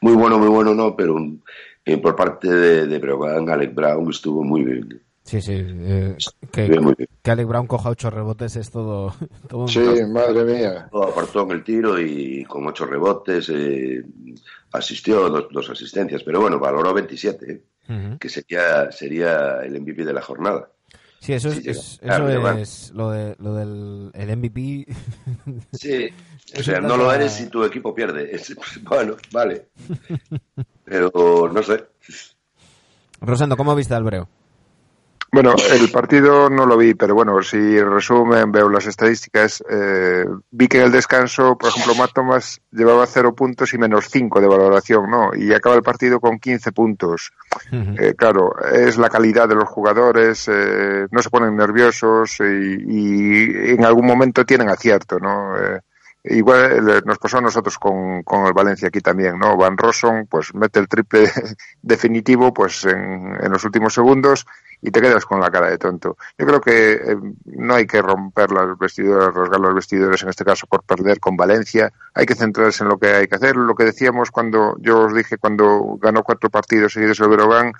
muy bueno, muy bueno no, pero eh, por parte de, de Breogán, Alec Brown estuvo muy bien. Sí, sí. eh, que, Bien, muy bien. que Alec Brown coja ocho rebotes es todo, todo un- Sí, madre mía. Todo apartó en el tiro y con ocho rebotes, eh, asistió, dos, dos asistencias, pero bueno, valoró 27, ¿eh? Que sería, sería el MVP de la jornada. Sí, eso, es, Sí, llega. es- Claro, eso llega. es lo, de, lo del el MVP. Sí, o sea, no lo eres si tu equipo pierde. Es- bueno, vale. Pero no sé. Rosendo, ¿cómo viste al Breo? Bueno, el partido no lo vi, pero bueno, si resumen, veo las estadísticas. Eh, vi que en el descanso, por ejemplo, Matt Thomas llevaba cero puntos y menos cinco de valoración, ¿no? Y acaba el partido con 15 puntos. Eh, claro, es la calidad de los jugadores, eh, no se ponen nerviosos y, y en algún momento tienen acierto, ¿no? Eh, Igual eh, nos pasó a nosotros con, con el Valencia aquí también, ¿no? Van Rosson pues mete el triple definitivo pues en, en los últimos segundos y te quedas con la cara de tonto. Yo creo que eh, no hay que romper las vestiduras, rasgar los vestidores en este caso por perder con Valencia. Hay que centrarse en lo que hay que hacer. Lo que decíamos cuando yo os dije cuando ganó cuatro partidos seguidos el Brogan,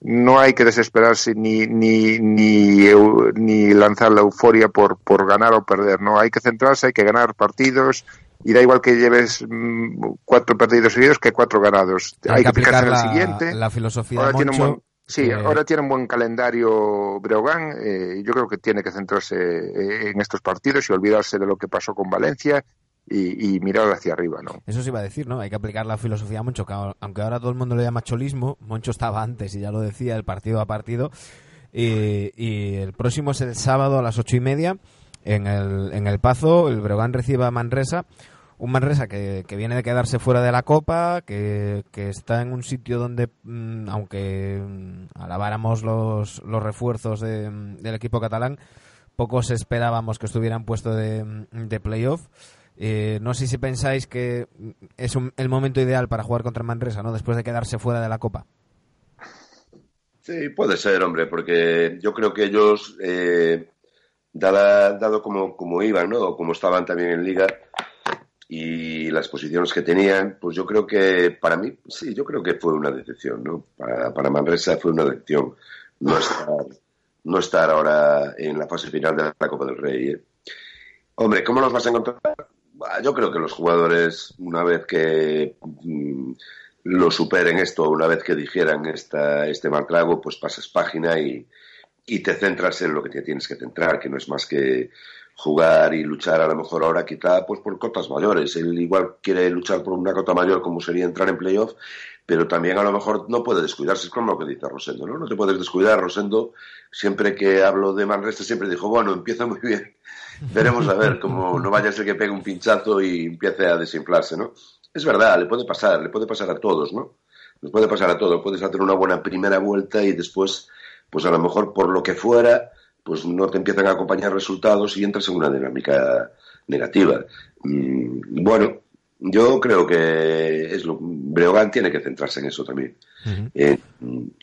no hay que desesperarse ni, ni, ni, ni lanzar la euforia por, por ganar o perder, ¿no? Hay que centrarse, hay que ganar partidos y da igual que lleves mm, cuatro partidos seguidos que cuatro ganados. Hay, que fijarse en el la, siguiente. la filosofía de un Moncho. Sí, ahora tiene un buen calendario Breogán. eh, yo creo que tiene que centrarse eh, en estos partidos y olvidarse de lo que pasó con Valencia y, y mirar hacia arriba, ¿no? Eso se iba a decir, ¿no? Hay que aplicar la filosofía a Moncho, aunque ahora todo el mundo lo llama cholismo, Moncho estaba antes y ya lo decía, el partido a partido. Y, y el próximo es el sábado a las ocho y media en el, en el Pazo. El Breogán recibe a Manresa. Un Manresa que, que viene de quedarse fuera de la Copa, que, que está en un sitio donde, mm, aunque mm, alabáramos los, los refuerzos de- del equipo catalán, pocos esperábamos que estuvieran puesto de, de playoff. Eh, no sé si pensáis que es un- el momento ideal para jugar contra Manresa, ¿no? Después de quedarse fuera de la Copa. Sí, puede ser, hombre, porque yo creo que ellos, eh, dada- dado como, como iban, ¿no? O como estaban también en Liga y las posiciones que tenían, pues yo creo que para mí, sí, yo creo que fue una decepción, ¿no? Para, para Manresa fue una decepción no estar, no estar ahora en la fase final de la Copa del Rey. ¿eh? Hombre, ¿cómo los vas a encontrar? Yo creo que los jugadores, una vez que mm, lo superen esto, una vez que dijeran esta, este mal trago, pues pasas página y, y te centras en lo que te tienes que centrar, que no es más que jugar y luchar a lo mejor ahora quizá pues por cotas mayores. Él igual quiere luchar por una cota mayor como sería entrar en playoff, pero también a lo mejor no puede descuidarse, es como lo que dice Rosendo, ¿no? No te puedes descuidar, Rosendo, siempre que hablo de Manresa siempre dijo, bueno, empieza muy bien, veremos a ver, como no vaya a ser que pegue un pinchazo y empiece a desinflarse, ¿no? Es verdad, le puede pasar, le puede pasar a todos, ¿no? Les puede pasar a todos, puedes hacer una buena primera vuelta y después, pues a lo mejor por lo que fuera, pues no te empiezan a acompañar resultados y entras en una dinámica negativa. Mm, bueno, yo creo que es lo, Breogán tiene que centrarse en eso también.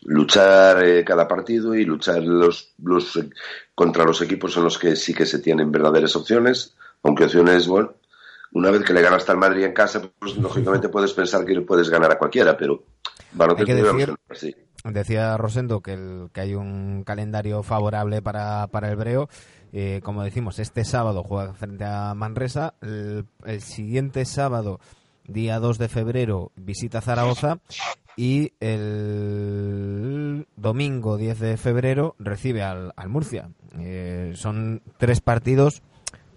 Luchar eh, cada partido y luchar los, los, eh, contra los equipos en los que sí que se tienen verdaderas opciones, aunque opciones, bueno, una vez que le ganas al Madrid en casa, pues lógicamente puedes pensar que puedes ganar a cualquiera, pero baloncesto que no así. Decía Rosendo que, el- que hay un calendario favorable para, para el Breo. Eh, como decimos, este sábado juega frente a Manresa. El, siguiente sábado, día 2 de febrero, visita Zaragoza. Y el domingo 10 de febrero recibe al, al Murcia. Eh, son tres partidos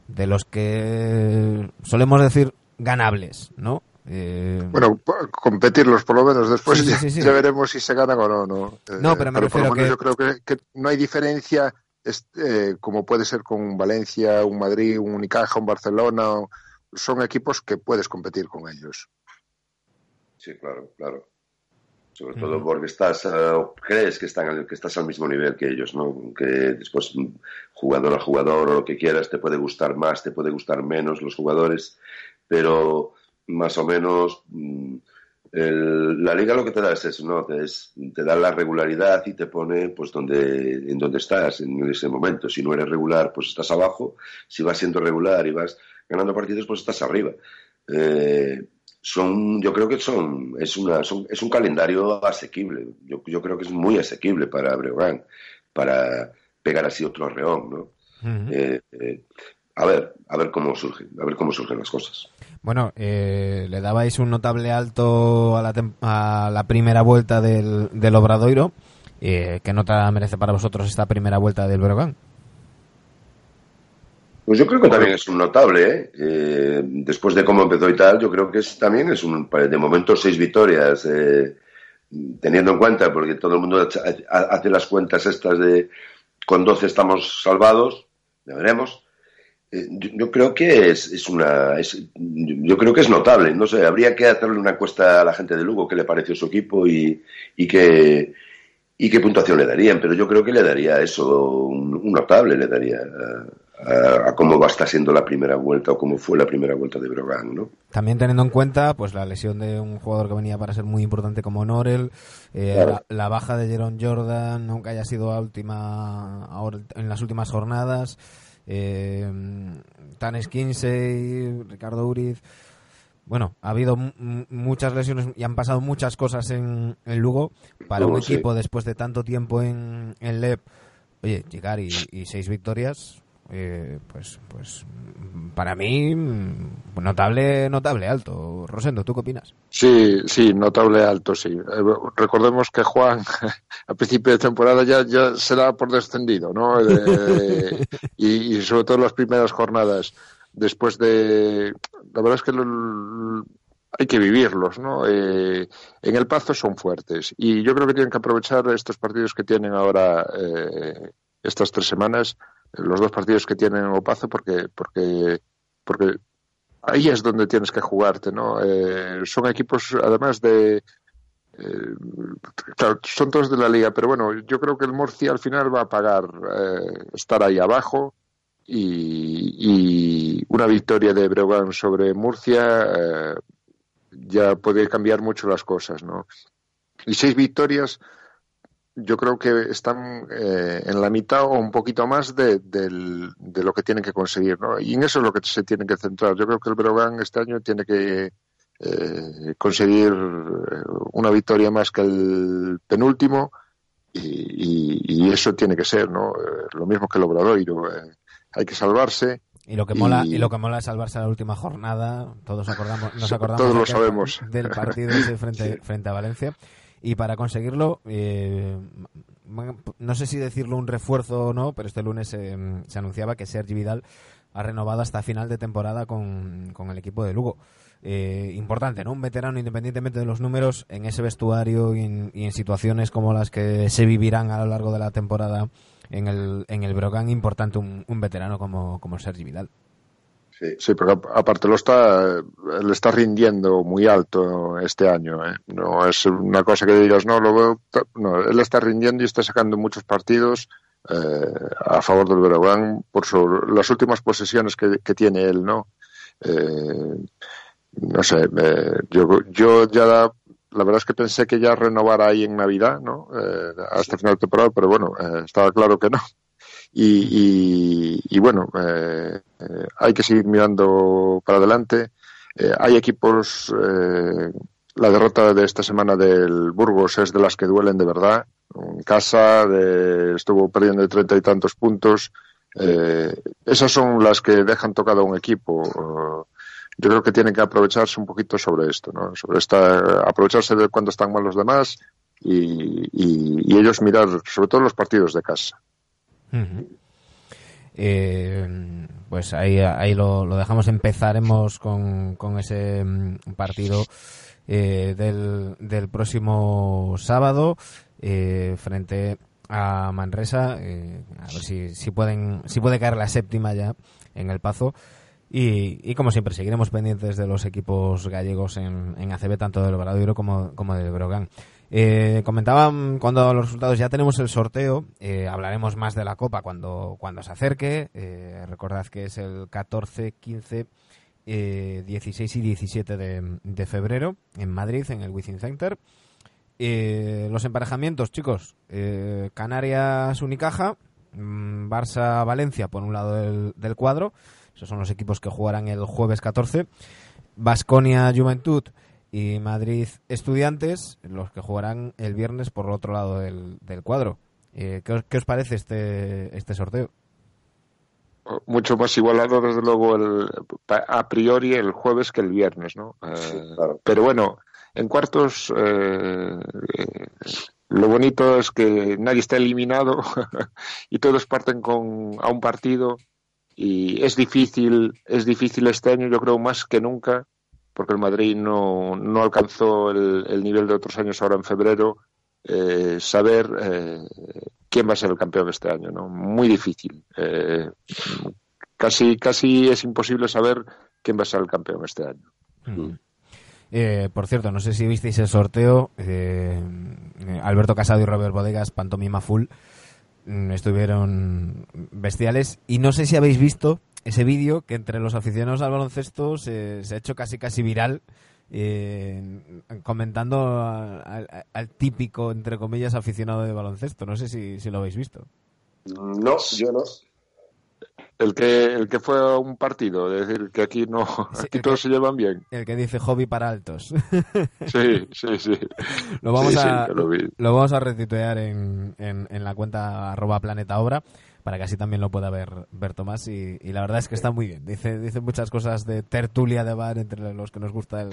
de los que solemos decir ganables, ¿no? Eh, Bueno, competirlos por lo menos después Sí, sí, ya, sí, sí. ya veremos si se ganan o no. No, Eh, No, pero me por lo refiero menos que- yo creo que, que no hay diferencia este, como puede ser con Valencia, un Madrid, un Unicaja, un Barcelona. o- Son equipos que puedes competir con ellos. Sí, claro, claro. Sobre todo porque estás, eh, crees que, están, que estás al mismo nivel que ellos, ¿no? Que después, mm, jugador a jugador o lo que quieras, te puede gustar más, te puede gustar menos los jugadores, pero más o menos mm, el- la liga lo que te da es eso, ¿no? Te, es- te da la regularidad y te pone pues donde, en donde estás en ese momento. Si no eres regular, pues estás abajo. Si vas siendo regular y vas ganando partidos, pues estás arriba. Eh, son, yo creo que son, es una, son- es un calendario asequible. Yo, yo creo que es muy asequible para Breogán, para pegar así otro reón, ¿no? Eh, eh, a ver, a ver cómo surgen, a ver cómo surgen las cosas. Bueno, eh, le dabais un notable alto a la, a la primera vuelta del, del Obradoiro. Eh, ¿Qué nota merece para vosotros esta primera vuelta del Breogán? Pues yo creo que también es un notable, ¿eh? Eh, después de cómo empezó y tal, yo creo que es, también es un, de momento seis victorias, eh, teniendo en cuenta, porque todo el mundo hace las cuentas estas de con 12 estamos salvados, ya veremos. Eh, yo, creo que es, es una yo creo que es notable no sé habría que hacerle una encuesta a la gente de Lugo qué le pareció su equipo y, y qué y qué puntuación le darían pero yo creo que le daría eso un, notable le daría a, cómo va a estar siendo la primera vuelta o cómo fue la primera vuelta de Brogan, ¿no? También teniendo en cuenta pues la lesión de un jugador que venía para ser muy importante como Norel, eh, la, baja de Jeron Jordan, aunque haya sido última ahora en las últimas jornadas, eh, Tanes Kinsey, Ricardo Uriz. Bueno, ha habido muchas lesiones y han pasado muchas cosas en, Lugo. Para un equipo después de tanto tiempo en, en LEP, oye, llegar y seis victorias, eh, pues, pues para mí notable, notable alto. Rosendo, ¿tú qué opinas? Sí, sí, notable alto, sí. Eh, recordemos que Juan a principio de temporada ya, ya se da por descendido, ¿no? Eh, y, sobre todo las primeras jornadas, después de... La verdad es que hay que vivirlos, ¿no? en el Pazo son fuertes y yo creo que tienen que aprovechar estos partidos que tienen ahora estas tres semanas los dos partidos que tienen en Opazo porque, porque, porque ahí es donde tienes que jugarte, ¿no? Eh, son equipos, además de... Eh, son todos de la liga, pero bueno, yo creo que el Murcia al final va a pagar eh, estar ahí abajo y, y, una victoria de Breogán sobre Murcia ya puede cambiar mucho las cosas, ¿no? Y seis victorias yo creo que están eh, en la mitad o un poquito más de, lo que tienen que conseguir, ¿no? Y en eso es lo que se tiene que centrar. Yo creo que el Breogán este año tiene que eh, conseguir eh, una victoria más que el penúltimo y, eso tiene que ser, ¿no? lo mismo que el Obradoiro. hay que salvarse. Y lo que mola, y... lo que mola es salvarse a la última jornada. Todos acordamos, nos acordamos todos lo sabemos. del partido frente, frente a Valencia. Y para conseguirlo, eh, no sé si decirlo un refuerzo o no, pero este lunes se anunciaba que Sergi Vidal ha renovado hasta final de temporada con, el equipo de Lugo. Eh, importante, ¿no? Un veterano, independientemente de los números, en ese vestuario y en, situaciones como las que se vivirán a lo largo de la temporada en el, en el Brogan, importante un, un veterano como, como Sergi Vidal. Sí. sí, pero aparte lo está, le está rindiendo muy alto este año. ¿eh? No es una cosa que digas, no, lo veo. No, él está rindiendo y está sacando muchos partidos eh, a favor del Breogán por las últimas posesiones que, tiene él, ¿no? Eh, no sé, yo, yo ya la verdad es que pensé que ya renovara ahí en Navidad, ¿no? hasta final de temporada, pero bueno, estaba claro que no y, y, bueno, eh, eh, hay que seguir mirando para adelante. Eh, hay equipos, la derrota de esta semana del Burgos es de las que duelen de verdad. En casa estuvo perdiendo de treinta y tantos puntos. esas son las que dejan tocado a un equipo. yo creo que tienen que aprovecharse un poquito sobre esto, ¿no? Sobre esta, aprovecharse de cuando están mal los demás y, y ellos mirar sobre todo los partidos de casa. Eh, pues ahí, ahí lo, dejamos. Empezaremos con, con ese mm, partido eh, del, del próximo sábado eh, frente a Manresa. a ver si, si, pueden, si puede caer la séptima ya en el Pazo. Y, y, como siempre, seguiremos pendientes de los equipos gallegos en, en ACB, tanto del Obradoiro como, como del Brogan. Eh, comentaban cuando los resultados ya tenemos el sorteo, eh, hablaremos más de la Copa cuando, cuando se acerque. Eh, recordad que es el 14, 15, 16 y 17 de, febrero en Madrid, en el Within Center. los emparejamientos, chicos, Canarias Unicaja, mm, Barça Valencia por un lado del, del cuadro, esos son los equipos que jugarán el jueves 14. Basconia Juventud y Madrid Estudiantes, los que jugarán el viernes por el otro lado del, cuadro. Eh, ¿qué, os, parece este, este sorteo? Mucho más igualado, desde luego, el, a priori el jueves que el viernes, ¿no? Eh, pero bueno, en cuartos eh, lo bonito es que nadie está eliminado y todos parten con a un partido y es difícil, es difícil este año, yo creo más que nunca, porque el Madrid no, no alcanzó el, el nivel de otros años ahora en febrero, eh, saber eh, quién va a ser el campeón este año, ¿no? Muy difícil. Eh, casi, casi es imposible saber quién va a ser el campeón este año. Mm. Por cierto, no sé si visteis el sorteo. Alberto Casado y Robert Bodegas, Pantomima Full, mm, estuvieron bestiales. Y no sé si habéis visto ese vídeo que entre los aficionados al baloncesto se, se ha hecho casi casi viral. eh, comentando al, al- al típico, entre comillas, aficionado de baloncesto. No sé si, si lo habéis visto. No, yo no. El que, el que fue a un partido, es decir, que aquí no, Sí, aquí todos que- se llevan bien. El que dice hobby para altos. Sí, sí, sí. lo vamos Sí, sí, a lo vi. lo vamos a retuitear en, en, en la cuenta arroba planeta obra para que así también lo pueda ver, ver Tomás y, y la verdad es que está muy bien. Dice, dice muchas cosas de tertulia de bar entre los que nos gusta el,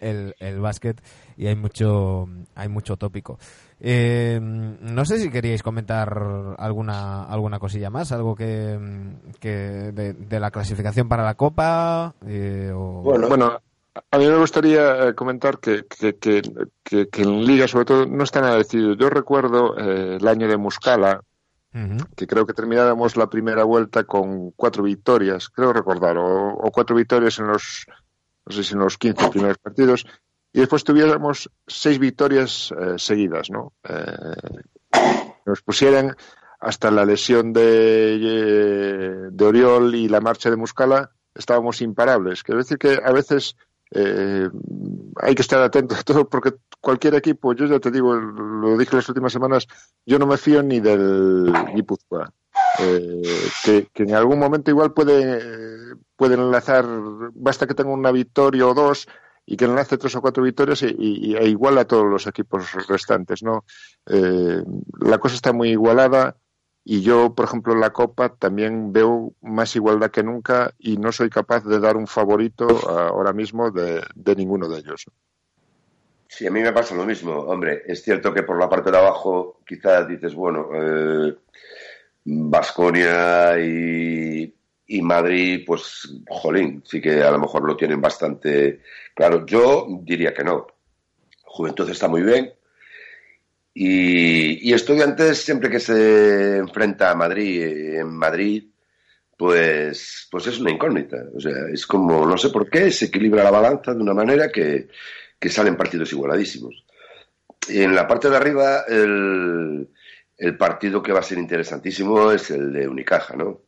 el, el básquet y hay mucho, hay mucho tópico. Eh, no sé si queríais comentar alguna, alguna cosilla más, algo que, que de, de la clasificación para la Copa eh, o... Bueno, Bueno, a mí me gustaría eh, comentar que, que, que, que- que en Liga, sobre todo, no está nada decidido. Yo recuerdo eh, el año de Muscala, Que creo que termináramos la primera vuelta con cuatro victorias, creo recordar, o, o cuatro victorias en los, no sé si en los 15 primeros partidos, y después tuviéramos seis victorias eh, seguidas, ¿no? Eh, nos pusieran hasta la lesión de, eh, de Oriol y la marcha de Muscala, estábamos imparables. Quiero decir que a veces eh, hay que estar atento a todo porque cualquier equipo, yo ya te digo, lo dije las últimas semanas, yo no me fío ni del Guipúzcoa. Eh, que, en algún momento igual puede, puede enlazar, basta que tenga una victoria o dos y que enlace tres o cuatro victorias y, y, e igual a todos los equipos restantes, ¿no? Eh, la cosa está muy igualada y yo, por ejemplo, en la Copa también veo más igualdad que nunca y no soy capaz de dar un favorito ahora mismo de, ninguno de ellos. Sí, a mí me pasa lo mismo. Hombre, es cierto que por la parte de abajo quizás dices, bueno, eh, Vasconia y, y Madrid, pues, jolín, sí que a lo mejor lo tienen bastante claro. Yo diría que no. Juventud está muy bien. Y, y Estudiantes, siempre que se enfrenta a Madrid, eh, en Madrid, pues, pues es una incógnita. O sea, es como, no sé por qué, se equilibra la balanza de una manera que, que salen partidos igualadísimos. Y en la parte de arriba, el, partido que va a ser interesantísimo es el de Unicaja, ¿no?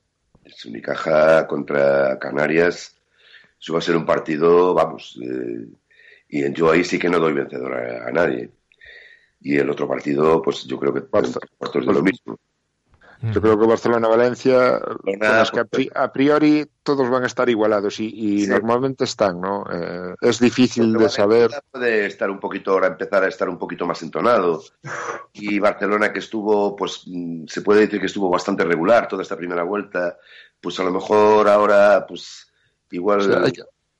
Es Unicaja contra Canarias. Eso va a ser un partido, vamos, eh, y yo ahí sí que no doy vencedor a nadie. Y el otro partido, pues yo creo que cuartos de lo mismo. Yo creo que Barcelona-Valencia, Barcelona, bueno, es que a, pri- a priori todos van a estar igualados y, y Sí. normalmente están, ¿no? Eh, es difícil de saber. Puede estar un poquito ahora, empezar a estar un poquito más entonado. Y Barcelona, que estuvo, pues mm, se puede decir que estuvo bastante regular toda esta primera vuelta, pues a lo mejor ahora, pues igual. O sea, hay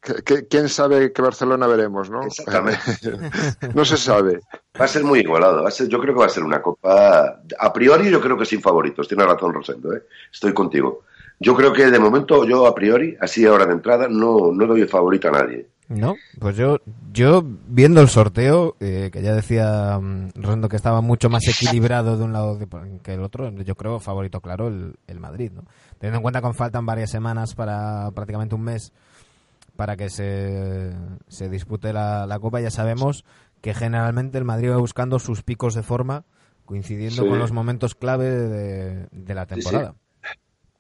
que- que- que- ¿Quién sabe qué Barcelona veremos, no? Exactamente. no se sabe. Va a ser muy igualado. Va a ser, yo creo que va a ser una copa. A priori, yo creo que sin favoritos. Tiene razón Rosendo, ¿eh? Estoy contigo. Yo creo que de momento, yo a priori, así ahora de entrada, no, no doy favorito a nadie. No, pues yo, yo viendo el sorteo, eh, que ya decía mm, Rosendo que estaba mucho más equilibrado de un lado que el otro, yo creo favorito claro el, el Madrid, ¿no? Teniendo en cuenta que faltan varias semanas para prácticamente un mes para que se, se dispute la, la Copa, ya sabemos que generalmente el Madrid va buscando sus picos de forma coincidiendo Sí. con los momentos clave de, de la Sí, sí. temporada.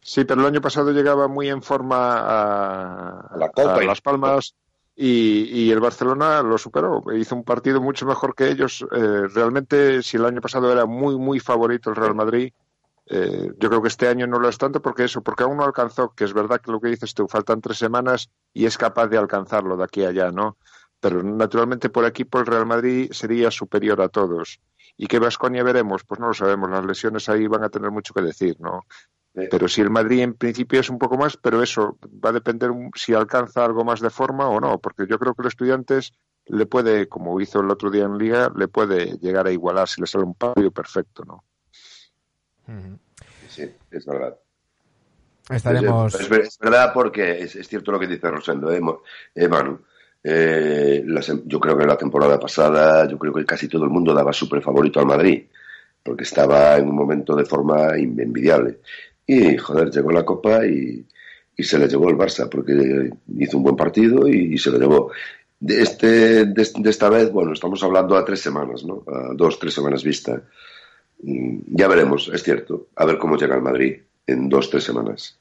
Sí, pero el año pasado llegaba muy en forma a, A la Copa a y- Las Palmas y, y el Barcelona lo superó. Hizo un partido mucho mejor que ellos. Eh, realmente, si el año pasado era muy, muy favorito el Real Madrid, eh, yo creo que este año no lo es tanto porque eso, porque aún no alcanzó, que es verdad que lo que dices tú, faltan tres semanas y es capaz de alcanzarlo de aquí a allá, ¿no? Pero naturalmente por equipo el Real Madrid sería superior a todos. ¿Y qué Vasconia veremos? Pues no lo sabemos. Las lesiones ahí van a tener mucho que decir, ¿no? Pero si el Madrid en principio es un poco más, pero eso va a depender si alcanza algo más de forma o no, porque yo creo que los estudiantes le puede, como hizo el otro día en Liga, le puede llegar a igualar si le sale un partido perfecto, ¿no? Sí, es verdad. Estaremos... Es, ver- es verdad porque es, es cierto lo que dice Rosendo, ¿eh, eh, Manu? Eh, la yo creo que la temporada pasada, yo creo que casi todo el mundo daba súper favorito al Madrid, porque estaba en un momento de forma envidiable. Y, joder, llegó la Copa y, y se le llevó el Barça, porque hizo un buen partido y, se lo llevó. De, este, de, de esta vez, bueno, estamos hablando a tres semanas, ¿no? A dos, tres semanas vista. Mm, Ya veremos, es cierto, a ver cómo llega el Madrid en dos, tres semanas.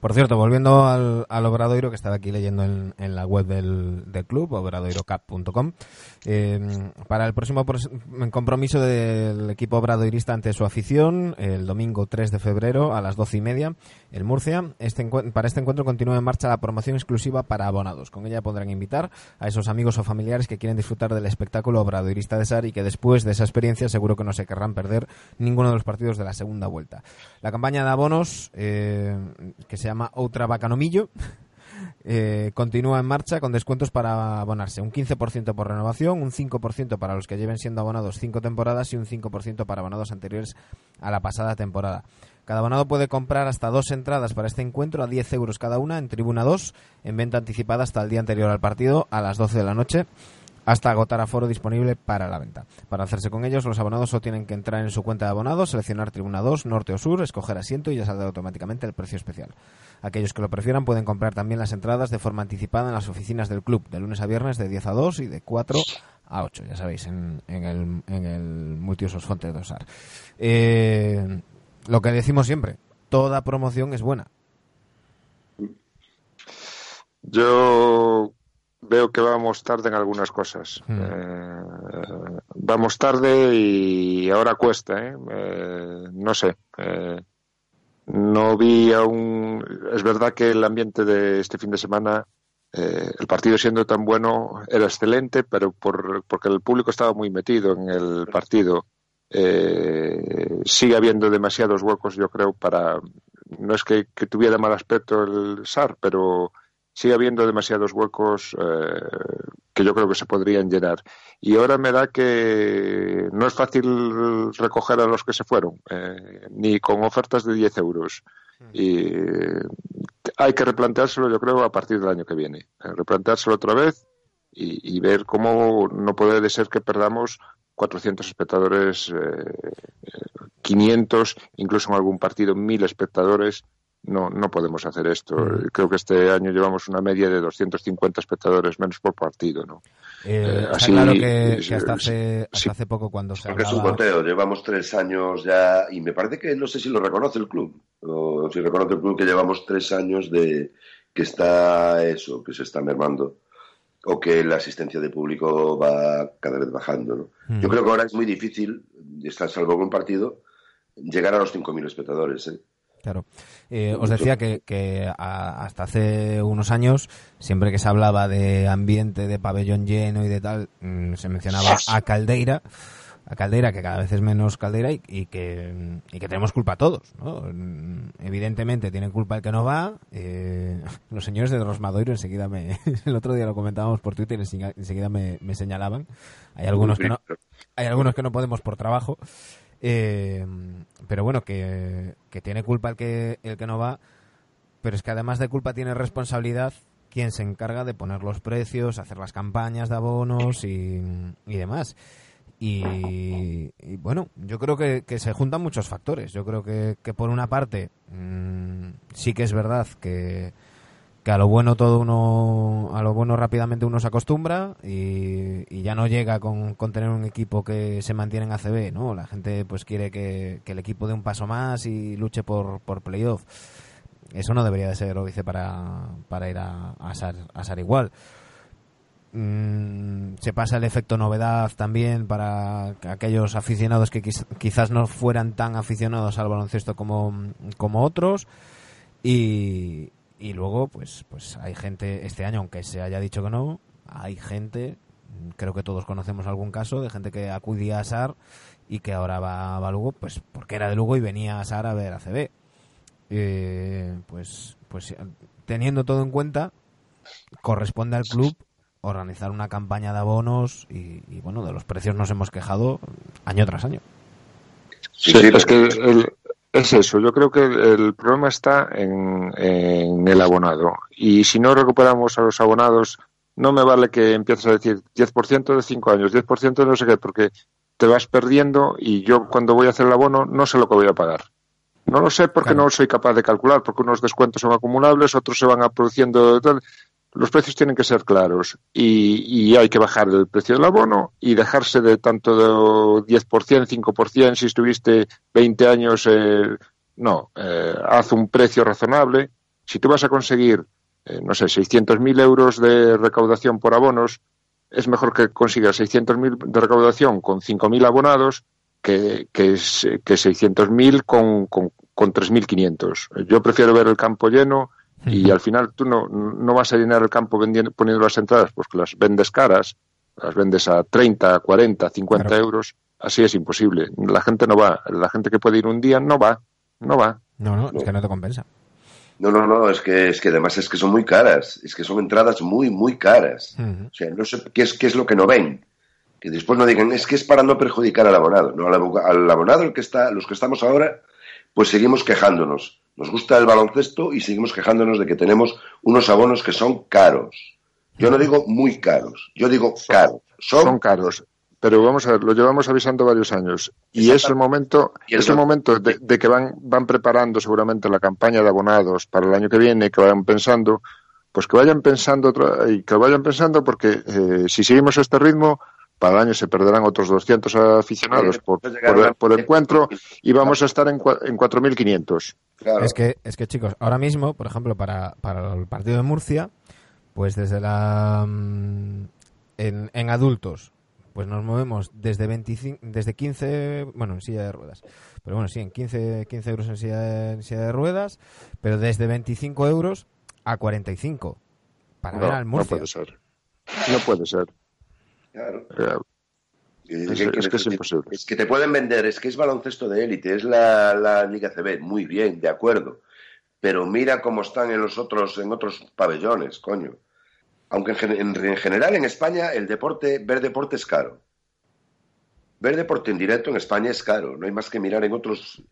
Por cierto, volviendo al, al Obradoiro, que estaba aquí leyendo en, en la web del, del club, obradoirocap.com, eh, para el próximo compromiso del equipo obradoirista ante su afición, el domingo 3 de febrero a las 12 y media, en Murcia, este para este encuentro continúa en marcha la promoción exclusiva para abonados. Con ella podrán invitar a esos amigos o familiares que quieren disfrutar del espectáculo obradoirista de SAR y que después de esa experiencia seguro que no se querrán perder ninguno de los partidos de la segunda vuelta. La campaña de abonos, eh, que se llama Outra Bacanomillo, eh, continúa en marcha con descuentos para abonarse. Un 15% por renovación, un 5% para los que lleven siendo abonados cinco temporadas y un 5% para abonados anteriores a la pasada temporada. Cada abonado puede comprar hasta dos entradas para este encuentro a 10 euros cada una en Tribuna 2, en venta anticipada hasta el día anterior al partido, a las 12 de la noche hasta agotar aforo disponible para la venta. Para hacerse con ellos, los abonados solo tienen que entrar en su cuenta de abonados, seleccionar Tribuna 2, Norte o Sur, escoger asiento y ya saldrá automáticamente el precio especial. Aquellos que lo prefieran pueden comprar también las entradas de forma anticipada en las oficinas del club, de lunes a viernes de 10 a 2 y de 4 a 8, ya sabéis, en, el, en el multiusos Fonte de Osar. Eh, lo que decimos siempre, toda promoción es buena. Yo veo que vamos tarde en algunas cosas. Hmm. Eh, vamos tarde y ahora cuesta, ¿eh? Eh, no sé. Eh, no vi aún. Es verdad que el ambiente de este fin de semana, eh, el partido siendo tan bueno, era excelente, pero por, porque el público estaba muy metido en el partido. Eh, sigue habiendo demasiados huecos, yo creo, para. No es que, que tuviera mal aspecto el SAR, pero sigue habiendo demasiados huecos eh, que yo creo que se podrían llenar. Y ahora me da que no es fácil recoger a los que se fueron, eh, ni con ofertas de 10 euros. Y eh, hay que replanteárselo, yo creo, a partir del año que viene. Eh, replanteárselo otra vez y, y ver cómo no puede ser que perdamos 400 espectadores, eh, eh, 500, incluso en algún partido 1000 espectadores. No, no podemos hacer esto. Creo que este año llevamos una media de 250 espectadores menos por partido, ¿no? Eh, Eh, está así, claro que, hasta, hace, hasta sí. hace poco cuando se Porque es un hablaba... goteo, llevamos tres años ya y me parece que no sé si lo reconoce el club, o si reconoce el club que llevamos tres años de que está eso, que se está mermando, o que la asistencia de público va cada vez bajando. ¿no? Mm. Yo creo que ahora es muy difícil, está salvo un partido, llegar a los 5.000 espectadores. ¿eh? Claro. Eh, os decía que, que a- hasta hace unos años, siempre que se hablaba de ambiente, de pabellón lleno y de tal, mm, se mencionaba a Caldeira, a Caldeira, que cada vez es menos Caldeira y, y que, y que tenemos culpa todos. ¿no? Evidentemente tiene culpa el que no va. eh, los señores de Rosmadoiro enseguida me... El otro día lo comentábamos por Twitter y enseguida enseguida me, me señalaban. Hay algunos que no, hay algunos que no podemos por trabajo. eh, pero bueno, que, que tiene culpa el que, el que no va. Pero es que además de culpa tiene responsabilidad quien se encarga de poner los precios, hacer las campañas de abonos y, y demás. Y, y bueno, yo creo que, se juntan muchos factores. Yo creo que, que por una parte mm, sí que es verdad que, que a lo bueno todo uno a lo bueno rápidamente uno se acostumbra y, ya no llega con, tener un equipo que se mantiene en ACB no la gente pues quiere que, el equipo dé un paso más y luche por, por playoff. Eso no debería de ser óbice para, para ir a, a, SAR, a SAR igual Mm, se pasa el efecto novedad también para aquellos aficionados que quiz- quizás no fueran tan aficionados al baloncesto como, como otros. Y, y luego pues pues hay gente este año aunque se haya dicho que no hay gente creo que todos conocemos algún caso de gente que acudía a SAR y que ahora va, va a Lugo pues porque era de Lugo y venía a SAR a ver a CB Eh, pues pues teniendo todo en cuenta corresponde al club organizar una campaña de abonos y, y, bueno de los precios nos hemos quejado año tras año Sí, es que el- es eso. Yo creo que el, problema está en, en el abonado. Y si no recuperamos a los abonados no me vale que empieces a decir 10% de 5 años, 10% de no sé qué, porque te vas perdiendo y yo cuando voy a hacer el abono no sé lo que voy a pagar. No lo sé porque Claro. no soy capaz de calcular, porque unos descuentos son acumulables, otros se van produciendo. tal. Los precios tienen que ser claros y, y hay que bajar el precio del abono y dejarse de tanto de 10%, 5%, si estuviste 20 años, eh, no, eh, haz un precio razonable. Si tú vas a conseguir, eh, no sé, 600.000 euros de recaudación por abonos, es mejor que consigas 600.000 de recaudación con 5.000 abonados que, que, que 600.000 con, con, con 3.500. Yo prefiero ver el campo lleno y al final tú no, no vas a llenar el campo vendiendo, poniendo las entradas, pues que las vendes caras, las vendes a 30, 40, 50 Claro. euros, así es imposible. La gente no va, la gente que puede ir un día no va, no va. No, no, es que no te compensa. No, no, no, es que, es que además es que son muy caras, es que son entradas muy, muy caras. O sea, no sé qué es, qué es lo que no ven. Que después no digan, es que es para no perjudicar al abonado. No, al abonado, el que está, los que estamos ahora, pues seguimos quejándonos. Nos gusta el baloncesto y seguimos quejándonos de que tenemos unos abonos que son caros. Yo no digo muy caros, yo digo caros. Son, son caros. Pero vamos a ver, lo llevamos avisando varios años. Y es el momento, es el momento de, de que van, van preparando seguramente la campaña de abonados para el año que viene, que vayan pensando, pues que vayan pensando y que vayan pensando porque eh, si seguimos este ritmo, para el año se perderán otros 200 aficionados por, por, encuentro y vamos a estar en, cua- en 4.500. claro. Es que, es que chicos, ahora mismo, por ejemplo, para, para el partido de Murcia, pues desde la mm, en, en adultos, pues nos movemos desde 25, desde 15, bueno, en silla de ruedas, pero bueno, sí, en 15, 15 euros en silla, en silla de ruedas, pero desde 25 euros a 45 para ver No, al no Murcia. puede ser. No puede ser. Claro. Eh, Es- ¿qué es quieres que es imposible. Es que te pueden vender, es que es baloncesto de élite, es la, la Liga CB, muy bien, de acuerdo. Pero mira cómo están en los otros, en otros pabellones, coño. Aunque en, en- en general en España el deporte, ver deporte es caro. Ver deporte en directo en España es caro, no hay más que mirar en otros,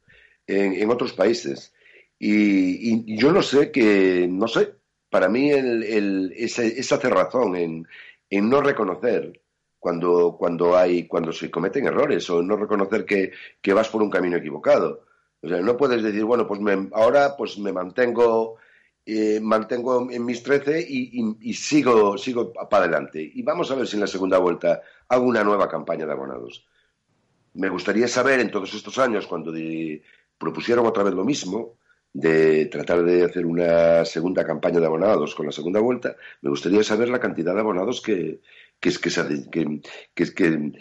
en, en otros países. Y, y yo no sé que, no sé, para mí el, el, ese, esa hace razón en, en no reconocer cuando, cuando hay, cuando se cometen errores o no reconocer que, que vas por un camino equivocado. O sea, no puedes decir, bueno, pues me- ahora pues me mantengo, eh, mantengo en mis 13 y, sigo, sigo para adelante. Y vamos a ver si en la segunda vuelta hago una nueva campaña de abonados. Me gustaría saber en todos estos años, cuando propusieron otra vez lo mismo, de tratar de hacer una segunda campaña de abonados con la segunda vuelta, me gustaría saber la cantidad de abonados que, que, es- que, se- que, que, que-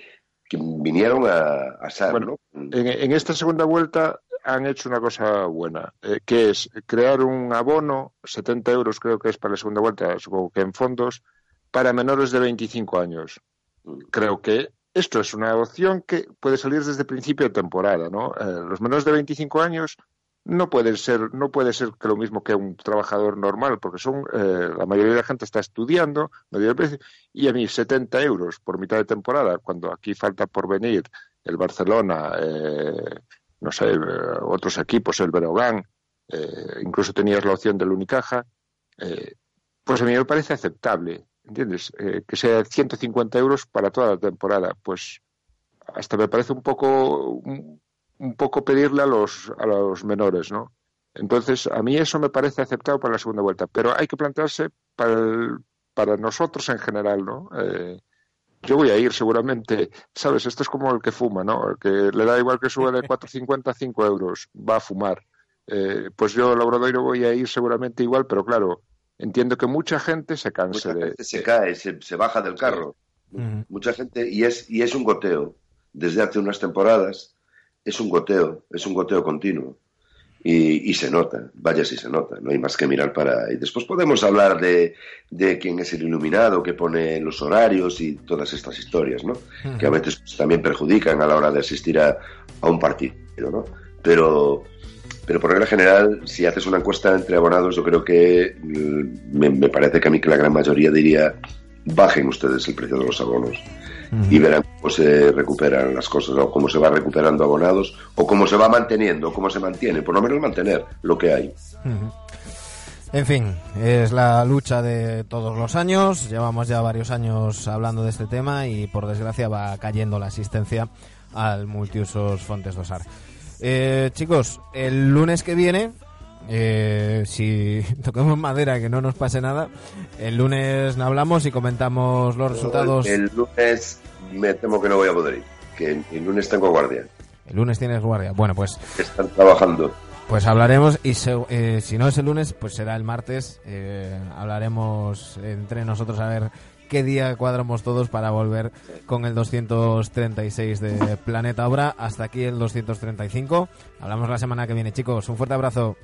que vinieron a, a SAR, Bueno, ¿no? En, en esta segunda vuelta han hecho una cosa buena, eh, que es crear un abono, 70 euros creo que es para la segunda vuelta, supongo que en fondos, para menores de 25 años. Creo que esto es una opción que puede salir desde principio de temporada, ¿no? Eh, los menores de 25 años no pueden ser, no puede ser que lo mismo que un trabajador normal, porque son, eh, la mayoría de la gente está estudiando, y a mí 70 euros por mitad de temporada, cuando aquí falta por venir el Barcelona, eh, no sé, eh, otros equipos, el Berogán, eh, incluso tenías la opción del Unicaja, eh, pues a mí me parece aceptable, ¿entiendes? Eh, que sea 150 euros para toda la temporada, pues hasta me parece un poco un poco pedirle a los a los menores, ¿no? Entonces a mí eso me parece aceptado para la segunda vuelta, pero hay que plantearse para el- para nosotros en general, ¿no? Eh, yo voy a ir seguramente, ¿sabes? Esto es como el que fuma, ¿no? El que le da igual que suba de 4,50 a 5 euros, va a fumar. Eh, pues yo, el Obradoiro, voy a ir seguramente igual, pero claro, entiendo que mucha gente se canse Mucha de... gente se cae, se, se baja del carro. Mucha gente, y es, y es un goteo. Desde hace unas temporadas, es un goteo, es un goteo continuo. Y, y se nota, vaya si se nota, no hay más que mirar para... Y después podemos hablar de, de quién es el iluminado, que pone los horarios y todas estas historias, ¿no? Que a veces pues, también perjudican a la hora de asistir a, a un partido, ¿no? Pero, pero por regla general, si haces una encuesta entre abonados, yo creo que mm, me, me parece que a mí que la gran mayoría diría bajen ustedes el precio de los abonos y verán cómo se recuperan las cosas, o cómo se va recuperando abonados, o cómo se va manteniendo, o cómo se mantiene, por lo menos mantener lo que hay. En fin, es la lucha de todos los años. Llevamos ya varios años hablando de este tema y por desgracia va cayendo la asistencia al multiusos Fontes Dosar. Eh, chicos, el lunes que viene, eh, si toquemos madera que no nos pase nada, el lunes hablamos y comentamos los resultados. El, lunes me temo que no voy a poder ir, que el lunes tengo guardia. El lunes tienes guardia. Bueno, pues Están trabajando. Pues hablaremos y se- eh, si no es el lunes, pues será el martes. Eh, hablaremos entre nosotros a ver qué día cuadramos todos para volver con el 236 de Planeta Obra. Hasta aquí el 235. Hablamos la semana que viene, chicos. Un fuerte abrazo.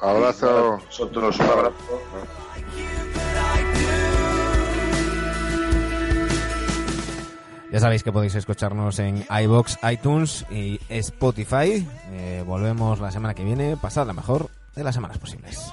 Abrazo. Vosotros un abrazo. Ya sabéis que podéis escucharnos en iBox, iTunes y Spotify. Eh, volvemos la semana que viene. Pasad la mejor de las semanas posibles.